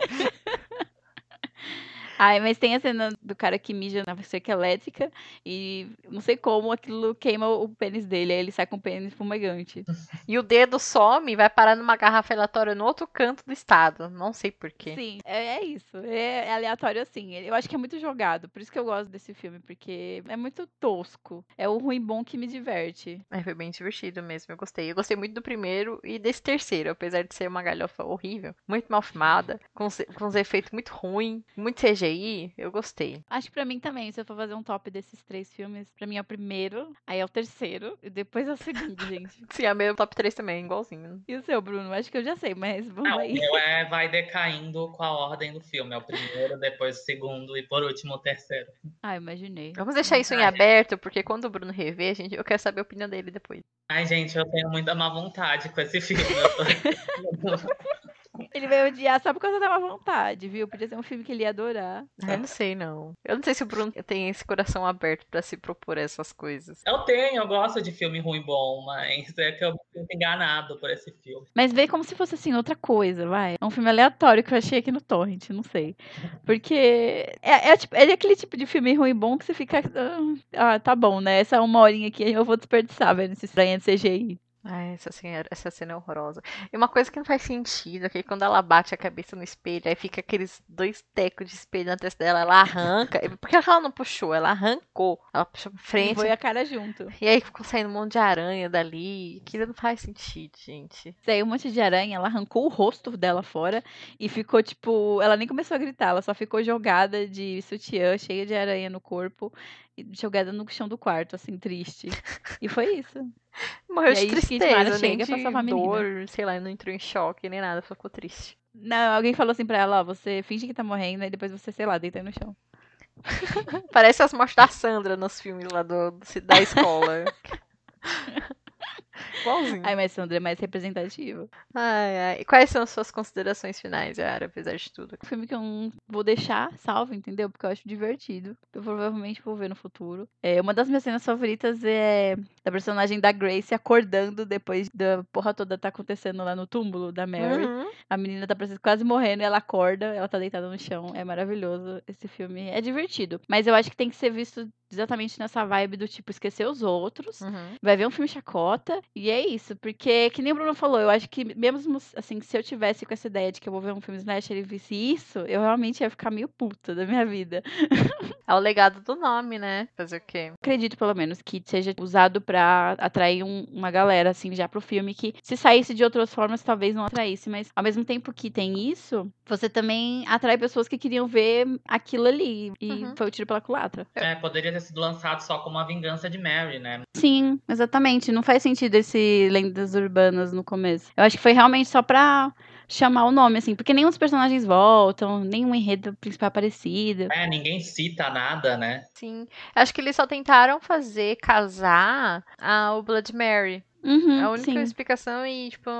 Ai, mas tem a cena do cara que mija na cerca elétrica e não sei como aquilo queima o pênis dele. Aí ele sai com o pênis fumegante. (laughs) E o dedo some e vai parar numa garrafa aleatória no outro canto do estado. Não sei porquê. Sim, é, é isso. É, é aleatório assim. Eu acho que é muito jogado. Por isso que eu gosto desse filme, porque é muito tosco. É o ruim bom que me diverte. É, foi bem divertido mesmo, eu gostei. Eu gostei muito do primeiro e desse terceiro, apesar de ser uma galhofa horrível, muito mal filmada, com, com os efeitos muito ruins, muito CGI, eu gostei. Acho que pra mim também, se eu for fazer um top desses três filmes, pra mim é o primeiro, aí é o terceiro, e depois é o segundo, gente. (laughs) Sim, a meu top 3 também, igualzinho. E o seu, Bruno? Acho que eu já sei, mas vamos Não, o aí. meu é, vai decaindo com a ordem do filme. É o primeiro, depois o segundo e por último o terceiro. Ah, imaginei. Vamos deixar isso em aberto, porque quando o Bruno rever, gente, eu quero saber a opinião dele depois. Ai, gente, eu tenho muita má vontade com esse filme. Eu tô- (laughs) Ele vai odiar só porque você tava à vontade, viu? Podia ser um filme que ele ia adorar. Eu não sei, não. Eu não sei se o Bruno tem esse coração aberto pra se propor essas coisas. Eu tenho, eu gosto de filme ruim bom, mas é que eu sinto enganado por esse filme. Mas vê como se fosse assim, outra coisa, vai. É um filme aleatório que eu achei aqui no Torrent, não sei. Porque é, é, tipo, é aquele tipo de filme ruim bom que você fica. Ah, tá bom, né? Essa uma horinha aqui eu vou desperdiçar vendo esse estranha de CGI. Ai, essa cena, essa cena é horrorosa. E uma coisa que não faz sentido é que quando ela bate a cabeça no espelho, aí fica aqueles dois tecos de espelho na testa dela, ela arranca. Por que ela não puxou? Ela arrancou. Ela puxou pra E frente. foi a cara junto. E aí ficou saindo um monte de aranha dali. Aquilo não faz sentido, gente. Saiu um monte de aranha, ela arrancou o rosto dela fora e ficou, tipo. Ela nem começou a gritar, ela só ficou jogada de sutiã, cheia de aranha no corpo, e jogada no chão do quarto, assim, triste. E foi isso. Morreu de tristeza, nem chega de pra a menina. dor, sei lá, não entrou em choque nem nada, só ficou triste. Não, alguém falou assim pra ela, ó, você finge que tá morrendo, e depois você, sei lá, deita aí no chão. (laughs) Parece as mortes da Sandra nos filmes lá do- da escola. (laughs) Igualzinho. Ai, mas Sandra é mais representativa. Ai, ai. E quais são as suas considerações finais, Yara, apesar de tudo? Um filme que eu não vou deixar salvo, entendeu? Porque eu acho divertido. Eu provavelmente vou ver no futuro. É, uma das minhas cenas favoritas é da personagem da Grace acordando depois da porra toda tá acontecendo lá no túmulo da Mary. Uhum. A menina tá quase morrendo e ela acorda, ela tá deitada no chão. É maravilhoso esse filme. É divertido. Mas eu acho que tem que ser visto exatamente nessa vibe do tipo esquecer os outros, Uhum. vai ver um filme chacota, e é isso. Porque, que nem o Bruno falou, eu acho que mesmo assim, se eu tivesse com essa ideia de que eu vou ver um filme slasher e visse isso, eu realmente ia ficar meio puta da minha vida. (laughs) É o legado do nome, né? Fazer o quê? Acredito, pelo menos, que seja usado pra atrair um- uma galera, assim, já pro filme, que se saísse de outras formas, talvez não atraísse, mas ao mesmo tempo que tem isso, você também atrai pessoas que queriam ver aquilo ali, e Uhum. foi o tiro pela culatra. É, poderia ter sido lançado só como a vingança de Mary, né? Sim, exatamente. Não faz sentido esse Lendas Urbanas no começo. Eu acho que foi realmente só pra chamar o nome, assim, porque nenhum dos personagens voltam, nenhum enredo principal aparecido. É, ninguém cita nada, né? Sim. Acho que eles só tentaram fazer casar a, o Blood Mary. Uhum, É a única sim. explicação e, tipo,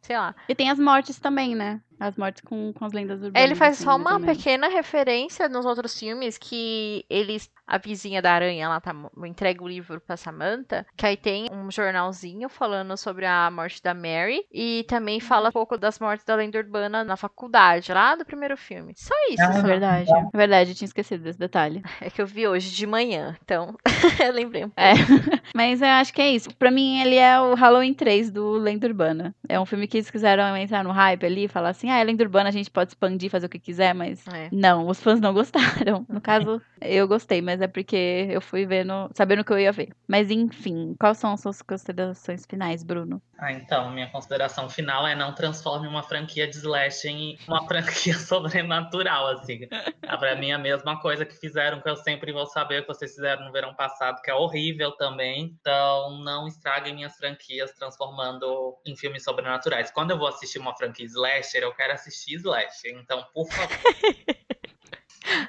sei lá. E tem as mortes também, né? As mortes com, com as lendas urbanas. É, Ele faz assim, só uma pequena referência nos outros filmes que eles. A vizinha da aranha lá tá, entrega o livro pra Samantha. Que aí tem um jornalzinho falando sobre a morte da Mary. E também fala um pouco das mortes da lenda urbana na faculdade, lá do primeiro filme. Só isso. É só. verdade. É verdade, eu tinha esquecido desse detalhe. (laughs) É que eu vi hoje de manhã, então (laughs) eu lembrei um pouco. É. (laughs) Mas eu acho que é isso. Pra mim, ele é o Halloween 3 do Lenda Urbana. É um filme que eles quiseram entrar no hype ali e falar assim: ah, é Lenda Urbana, a gente pode expandir, fazer o que quiser, mas. É. Não, os fãs não (laughs) gostaram. No caso, eu gostei, mas é porque eu fui vendo, sabendo que eu ia ver. Mas enfim, quais são as suas considerações finais, Bruno? Ah, então, minha consideração final é não transforme uma franquia de slash em uma (laughs) franquia sobrenatural, assim. Ah, Pra mim, é a mesma coisa que fizeram, que eu sempre vou saber que vocês fizeram no verão passado, que é horrível também. Então, não estraguem minhas franquias transformando em filmes sobrenaturais. Quando eu vou assistir uma franquia slasher, eu quero assistir slasher. Então, por favor. (laughs)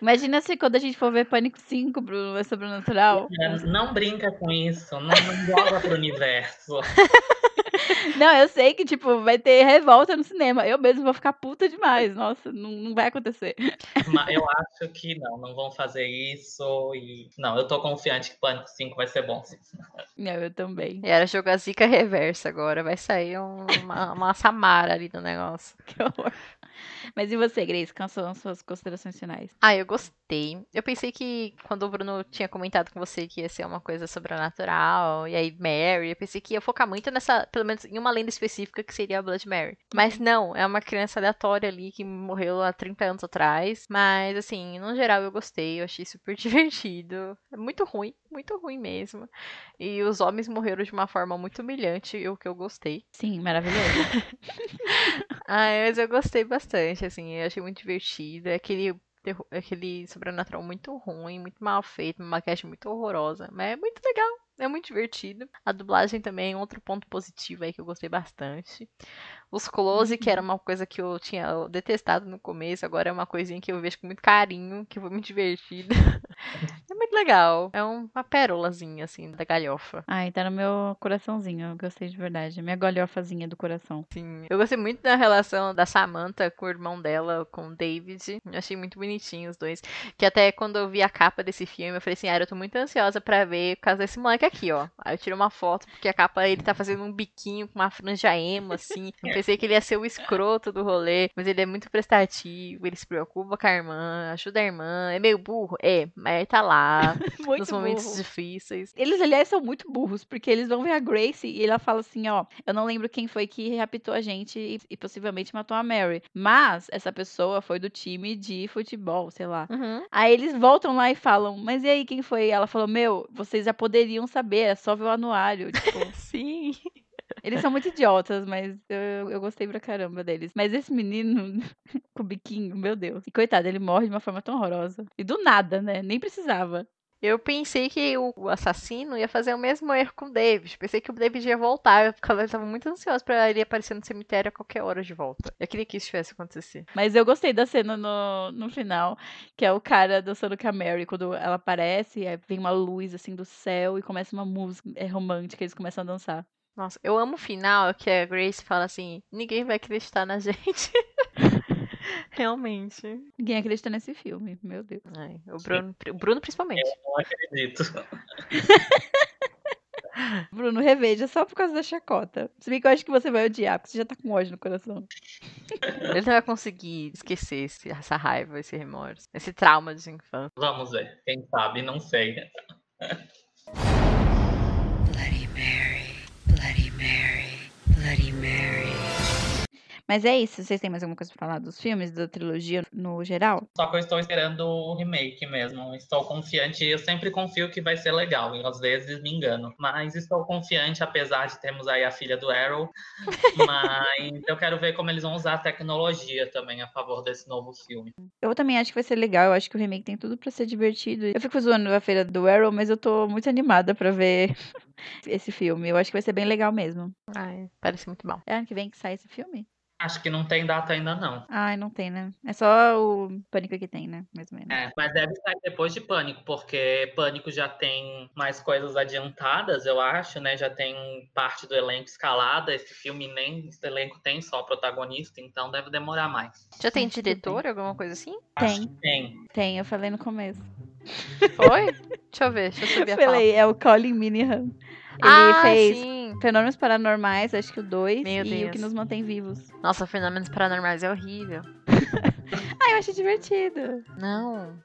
Imagina se quando a gente for ver Pânico 5, Bruno, é sobrenatural. Não brinca com isso, não, não joga pro universo. (laughs) Não, eu sei que, tipo, vai ter revolta no cinema. Eu mesmo vou ficar puta demais. Nossa, não, não vai acontecer. Mas eu acho que não, não vão fazer isso. E não, eu tô confiante que Pânico 5 vai ser bom. sim. Não, eu também. E era jogar zica reversa agora. Vai sair um- uma, uma Samara ali no negócio. (laughs) Que horror. Mas e você, Grace? Quais são as suas considerações finais? Ah, eu gostei. Eu pensei que quando o Bruno tinha comentado com você que ia ser uma coisa sobrenatural, e aí Mary, eu pensei que ia focar muito nessa, pelo menos em uma lenda específica que seria a Blood Mary. Mas não, é uma criança aleatória ali que morreu há 30 anos atrás. Mas assim, no geral eu gostei, eu achei super (laughs) divertido. É muito ruim, muito ruim mesmo. E os homens morreram de uma forma muito humilhante, o que eu gostei. Sim, maravilhoso. (laughs) Ai, mas eu gostei bastante, assim, eu achei muito divertido. É aquele, terro- aquele sobrenatural muito ruim, muito mal feito, uma maquiagem muito horrorosa, mas é muito legal, é muito divertido. A dublagem também é outro ponto positivo aí que eu gostei bastante. Os close, que era uma coisa que eu tinha detestado no começo, agora é uma coisinha que eu vejo com muito carinho, que foi muito divertido. (laughs) é muito legal. É um- uma pérolazinha, assim, da galhofa. Ai, tá no meu coraçãozinho. Eu gostei de verdade. Minha galhofazinha do coração. Sim. Eu gostei muito da relação da Samantha com o irmão dela, com o David. Eu achei muito bonitinho os dois. Que até quando eu vi a capa desse filme, eu falei assim, ah, eu tô muito ansiosa pra ver por causa desse moleque aqui, ó. Aí eu tirei uma foto, porque a capa ele tá fazendo um biquinho com uma franja emo, assim. Eu (laughs) pensei que ele ia ser o escroto do rolê, mas ele é muito prestativo, ele se preocupa com a irmã, ajuda a irmã. É meio burro? É, mas tá lá (laughs) Muito nos momentos burro. difíceis. Eles, aliás, são muito burros, porque eles vão ver a Grace e ela fala assim, ó, eu não lembro quem foi que raptou a gente e, e possivelmente matou a Mary. Mas essa pessoa foi do time de futebol, sei lá. Uhum. Aí eles voltam lá e falam, mas e aí quem foi? Ela falou, meu, vocês já poderiam saber, é só ver o anuário. Tipo, (laughs) Sim. Eles são muito idiotas, mas eu, eu gostei pra caramba deles. Mas esse menino (laughs) com o biquinho, meu Deus. E coitado, ele morre de uma forma tão horrorosa. E do nada, né? Nem precisava. Eu pensei que o assassino ia fazer o mesmo erro com o David. Pensei que o David ia voltar. Ficava- eu tava muito ansiosa pra ele aparecer no cemitério a qualquer hora de volta. Eu queria que isso tivesse acontecido. Mas eu gostei da cena no, no final, que é o cara dançando com a Mary. Quando ela aparece, vem uma luz assim do céu e começa uma música é romântica, eles começam a dançar. Nossa, eu amo o final que a Grace fala assim: ninguém vai acreditar na (laughs) gente. (laughs) Realmente. Ninguém acredita nesse filme, meu Deus. Ai, o, Bruno, o Bruno principalmente. Eu não acredito. (laughs) Bruno, reveja só por causa da chacota. Se bem que eu acho que você vai odiar, porque você já tá com ódio no coração. Ele não vai conseguir esquecer esse- essa raiva, esse remorso, esse trauma de infância. Vamos ver. Quem sabe, não sei. Bloody Mary, Mary, Bloody Mary. Mas é isso. Vocês têm mais alguma coisa pra falar dos filmes, da trilogia no geral? Só que eu estou esperando o remake mesmo. Estou confiante. Eu sempre confio que vai ser legal. E às vezes me engano. Mas estou confiante, apesar de termos aí a filha do Arrow. (laughs) Mas eu quero ver como eles vão usar a tecnologia também a favor desse novo filme. Eu também acho que vai ser legal. Eu acho que o remake tem tudo pra ser divertido. Eu fico zoando a feira do Arrow, mas eu tô muito animada pra ver (laughs) esse filme. Eu acho que vai ser bem legal mesmo. Ai, parece muito bom. É ano que vem que sai esse filme? Acho que não tem data ainda, não. Ai, não tem, né? É só o Pânico que tem, né? Mais ou menos. É, mas deve sair depois de Pânico, porque Pânico já tem mais coisas adiantadas, eu acho, né? Já tem parte do elenco escalada. Esse filme nem esse elenco tem só protagonista, então deve demorar mais. Já tem diretor, alguma coisa assim? Tem. Tem. Tem, eu falei no começo. Foi? Deixa eu ver, deixa eu subir a Falei, é o Colin Minihan. Ele Ah, fez sim. Fenômenos Paranormais, acho que o 2, Meu e Deus. o que nos mantém vivos. Nossa, Fenômenos Paranormais é horrível. (laughs) Ah, eu achei divertido. Não.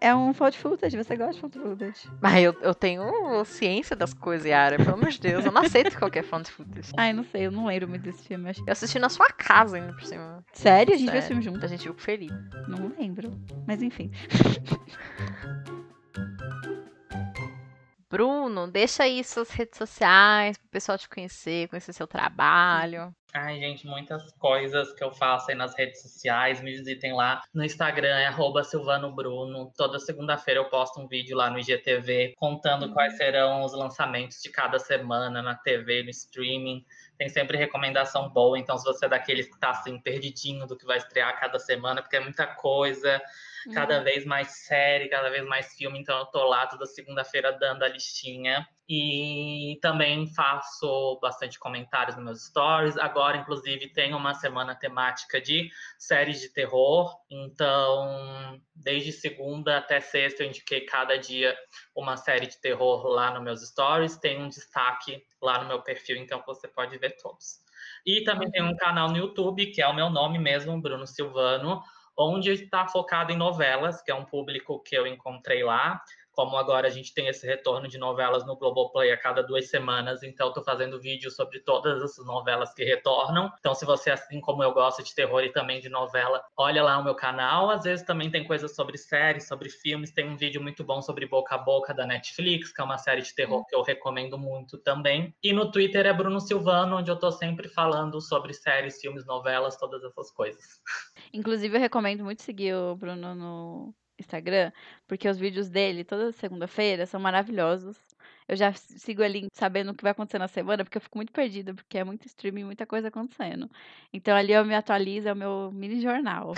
É um found footage, você gosta de found footage. Mas eu, eu tenho ciência das coisas, Yara. Pelo amor de Deus, eu não aceito qualquer found footage. Ai, não sei, eu não lembro muito desse filme. eu assisti na sua casa ainda por cima. Sério? A gente viu esse Sério. filme junto? A gente viu com o Felipe. Não lembro. Mas enfim. (laughs) Bruno, deixa aí suas redes sociais pro pessoal te conhecer, conhecer seu trabalho. Ai, gente, muitas coisas que eu faço aí nas redes sociais. Me visitem lá no Instagram, é arroba Silvano Bruno. Toda segunda-feira eu posto um vídeo lá no IGTV contando quais serão os lançamentos de cada semana na TV, no streaming. Tem sempre recomendação boa, então se você é daqueles que tá assim, perdidinho do que vai estrear cada semana, porque é muita coisa, cada vez mais série, cada vez mais filme, então eu tô lá toda segunda-feira dando a listinha. E também faço bastante comentários nos meus stories. Agora, inclusive, tem uma semana temática de séries de terror. Então, desde segunda até sexta, eu indiquei cada dia uma série de terror lá nos meus stories. Tem um destaque lá no meu perfil, então você pode ver todos. E também tem um canal no YouTube, que é o meu nome mesmo, Bruno Silvano, onde está focado em novelas, que é um público que eu encontrei lá. Como agora a gente tem esse retorno de novelas no Globoplay a cada duas semanas, então estou fazendo vídeos sobre todas essas novelas que retornam. Então, se você, assim como eu, gosta de terror e também de novela, olha lá o meu canal. Às vezes também tem coisas sobre séries, sobre filmes. Tem um vídeo muito bom sobre Boca a Boca da Netflix, que é uma série de terror que eu recomendo muito também. E no Twitter é Bruno Silvano, onde eu estou sempre falando sobre séries, filmes, novelas, todas essas coisas. Inclusive, eu recomendo muito seguir o Bruno no Instagram, porque os vídeos dele, toda segunda-feira, são maravilhosos. Eu já sigo ali sabendo o que vai acontecer na semana, porque eu fico muito perdida, porque é muito streaming, muita coisa acontecendo. Então ali eu me atualizo, é o meu mini jornal.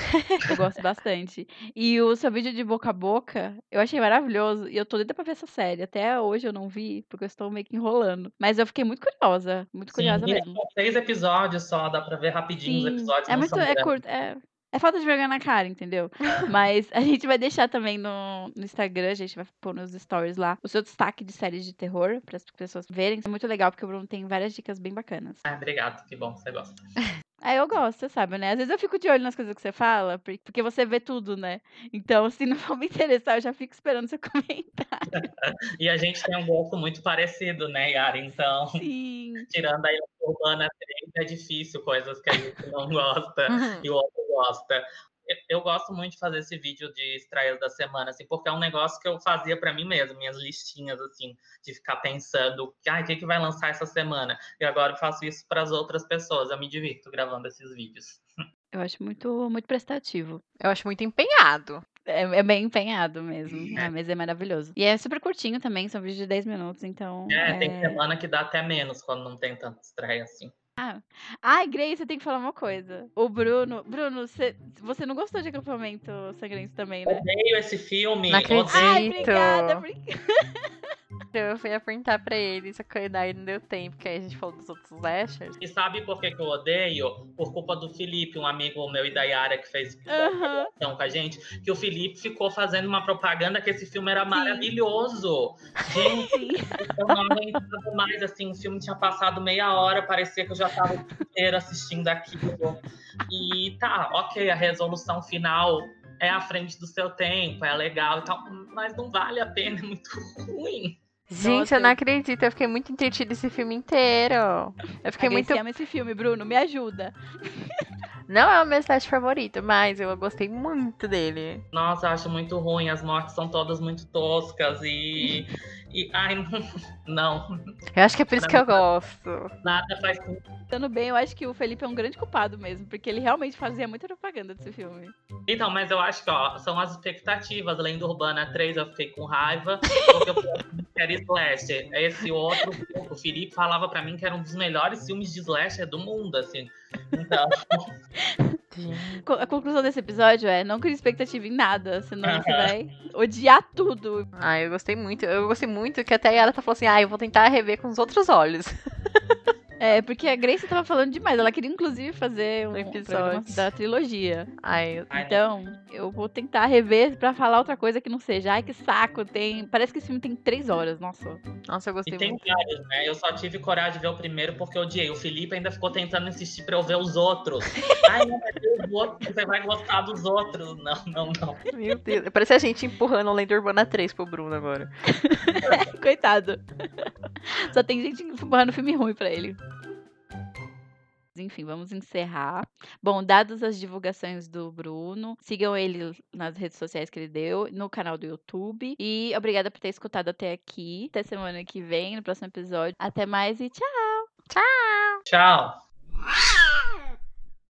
Eu gosto (laughs) bastante. E o seu vídeo de boca a boca, eu achei maravilhoso. E eu tô doida pra ver essa série. Até hoje eu não vi, porque eu estou meio que enrolando. Mas eu fiquei muito curiosa, muito curiosa Sim, e mesmo. são seis episódios só, dá pra ver rapidinho os Sim, episódios. é muito, é curto, é, é falta de vergonha na cara, entendeu? (laughs) Mas a gente vai deixar também no, no Instagram, a gente vai pôr nos stories lá o seu destaque de séries de terror, para as pessoas verem. É muito legal, porque o Bruno tem várias dicas bem bacanas. Ah, obrigado, que bom que você gosta. (laughs) Aí eu gosto, você sabe, né? Às vezes eu fico de olho nas coisas que você fala, por- porque você vê tudo, né? Então, (laughs) se não for me interessar, eu já fico esperando seu (laughs) comentário. (laughs) E a gente tem um gosto muito parecido, né, Yara? Então, Sim. tirando aí a Urbana 3, é difícil coisas que a gente não gosta Uhum. e o outro gosta. Eu, eu gosto muito de fazer esse vídeo de estreias da semana, assim, porque é um negócio que eu fazia pra mim mesmo, minhas listinhas, assim, de ficar pensando, ah, o que, que vai lançar essa semana? E agora eu faço isso para as outras pessoas, eu me divirto gravando esses vídeos. Eu acho muito, muito prestativo. Eu acho muito empenhado. É, é bem empenhado mesmo. Ah, mas é maravilhoso. E é super curtinho também, são vídeos de 10 minutos, então. É, tem é- semana que dá até menos quando não tem tanta estreia assim. Ah. Ai, Grace, você tem que falar uma coisa. O Bruno. Bruno, você, você não gostou de acampamento sangrento também, né? Odeio esse filme. Não odeio. acredito. Ai, obrigada, obrigada. (laughs) Eu fui perguntar pra ele, só que daí não deu tempo, porque aí a gente falou dos outros slashers. E sabe por que, que eu odeio? Por culpa do Felipe, um amigo meu e da Yara que fez então com a gente, que o Felipe ficou fazendo uma propaganda que esse filme era maravilhoso. Gente, eu não aguentava mais, assim, o filme tinha passado meia hora, parecia que eu já tava inteiro assistindo aquilo. E tá, ok, a resolução final é à frente do seu tempo, é legal e tal, mas não vale a pena, é muito ruim. Gente, Nossa, eu não eu- acredito, eu fiquei muito entretida esse filme inteiro. Eu fiquei muito. Ama esse filme, Bruno, me ajuda. (laughs) Não é o meu slash favorito, mas eu gostei muito dele. Nossa, eu acho muito ruim, as mortes são todas muito toscas e. e ai, (laughs) não. Eu acho que é por isso que eu gosto. Nada faz sentido. Pensando bem, eu acho que o Felipe é um grande culpado mesmo, porque ele realmente fazia muita propaganda desse filme. Então, mas eu acho que, ó, são as expectativas. Lenda Urbana 3, eu fiquei com raiva, (laughs) porque eu quero slasher. Esse outro, o Felipe falava pra mim que era um dos melhores filmes de slasher do mundo, assim. Então, (laughs) A conclusão desse episódio é não crie expectativa em nada, senão você vai odiar tudo. Ah, eu gostei muito. Eu gostei muito que até ela tá falando assim: ah, eu vou tentar rever com os outros olhos. (laughs) É, porque a Grace tava falando demais. Ela queria, inclusive, fazer um Episódio. da trilogia. Ai, eu- Então, eu vou tentar rever pra falar outra coisa que não seja. Ai, que saco, tem. Parece que esse filme tem três horas, nossa. Nossa, eu e gostei tem muito. vários, né? Eu só tive coragem de ver o primeiro porque eu odiei. O Felipe ainda ficou tentando insistir pra eu ver os outros. (laughs) Ai, não vai ver os outros, você vai gostar dos outros. Não, não, não. Meu Deus. Parece a gente empurrando o Lenda Urbana 3 pro Bruno agora. (laughs) Coitado. Só tem gente empurrando filme ruim pra ele. Enfim, vamos encerrar. Bom, dadas as divulgações do Bruno, sigam ele nas redes sociais que ele deu, no canal do YouTube. E obrigada por ter escutado até aqui. Até semana que vem, no próximo episódio. Até mais e tchau! Tchau! Tchau.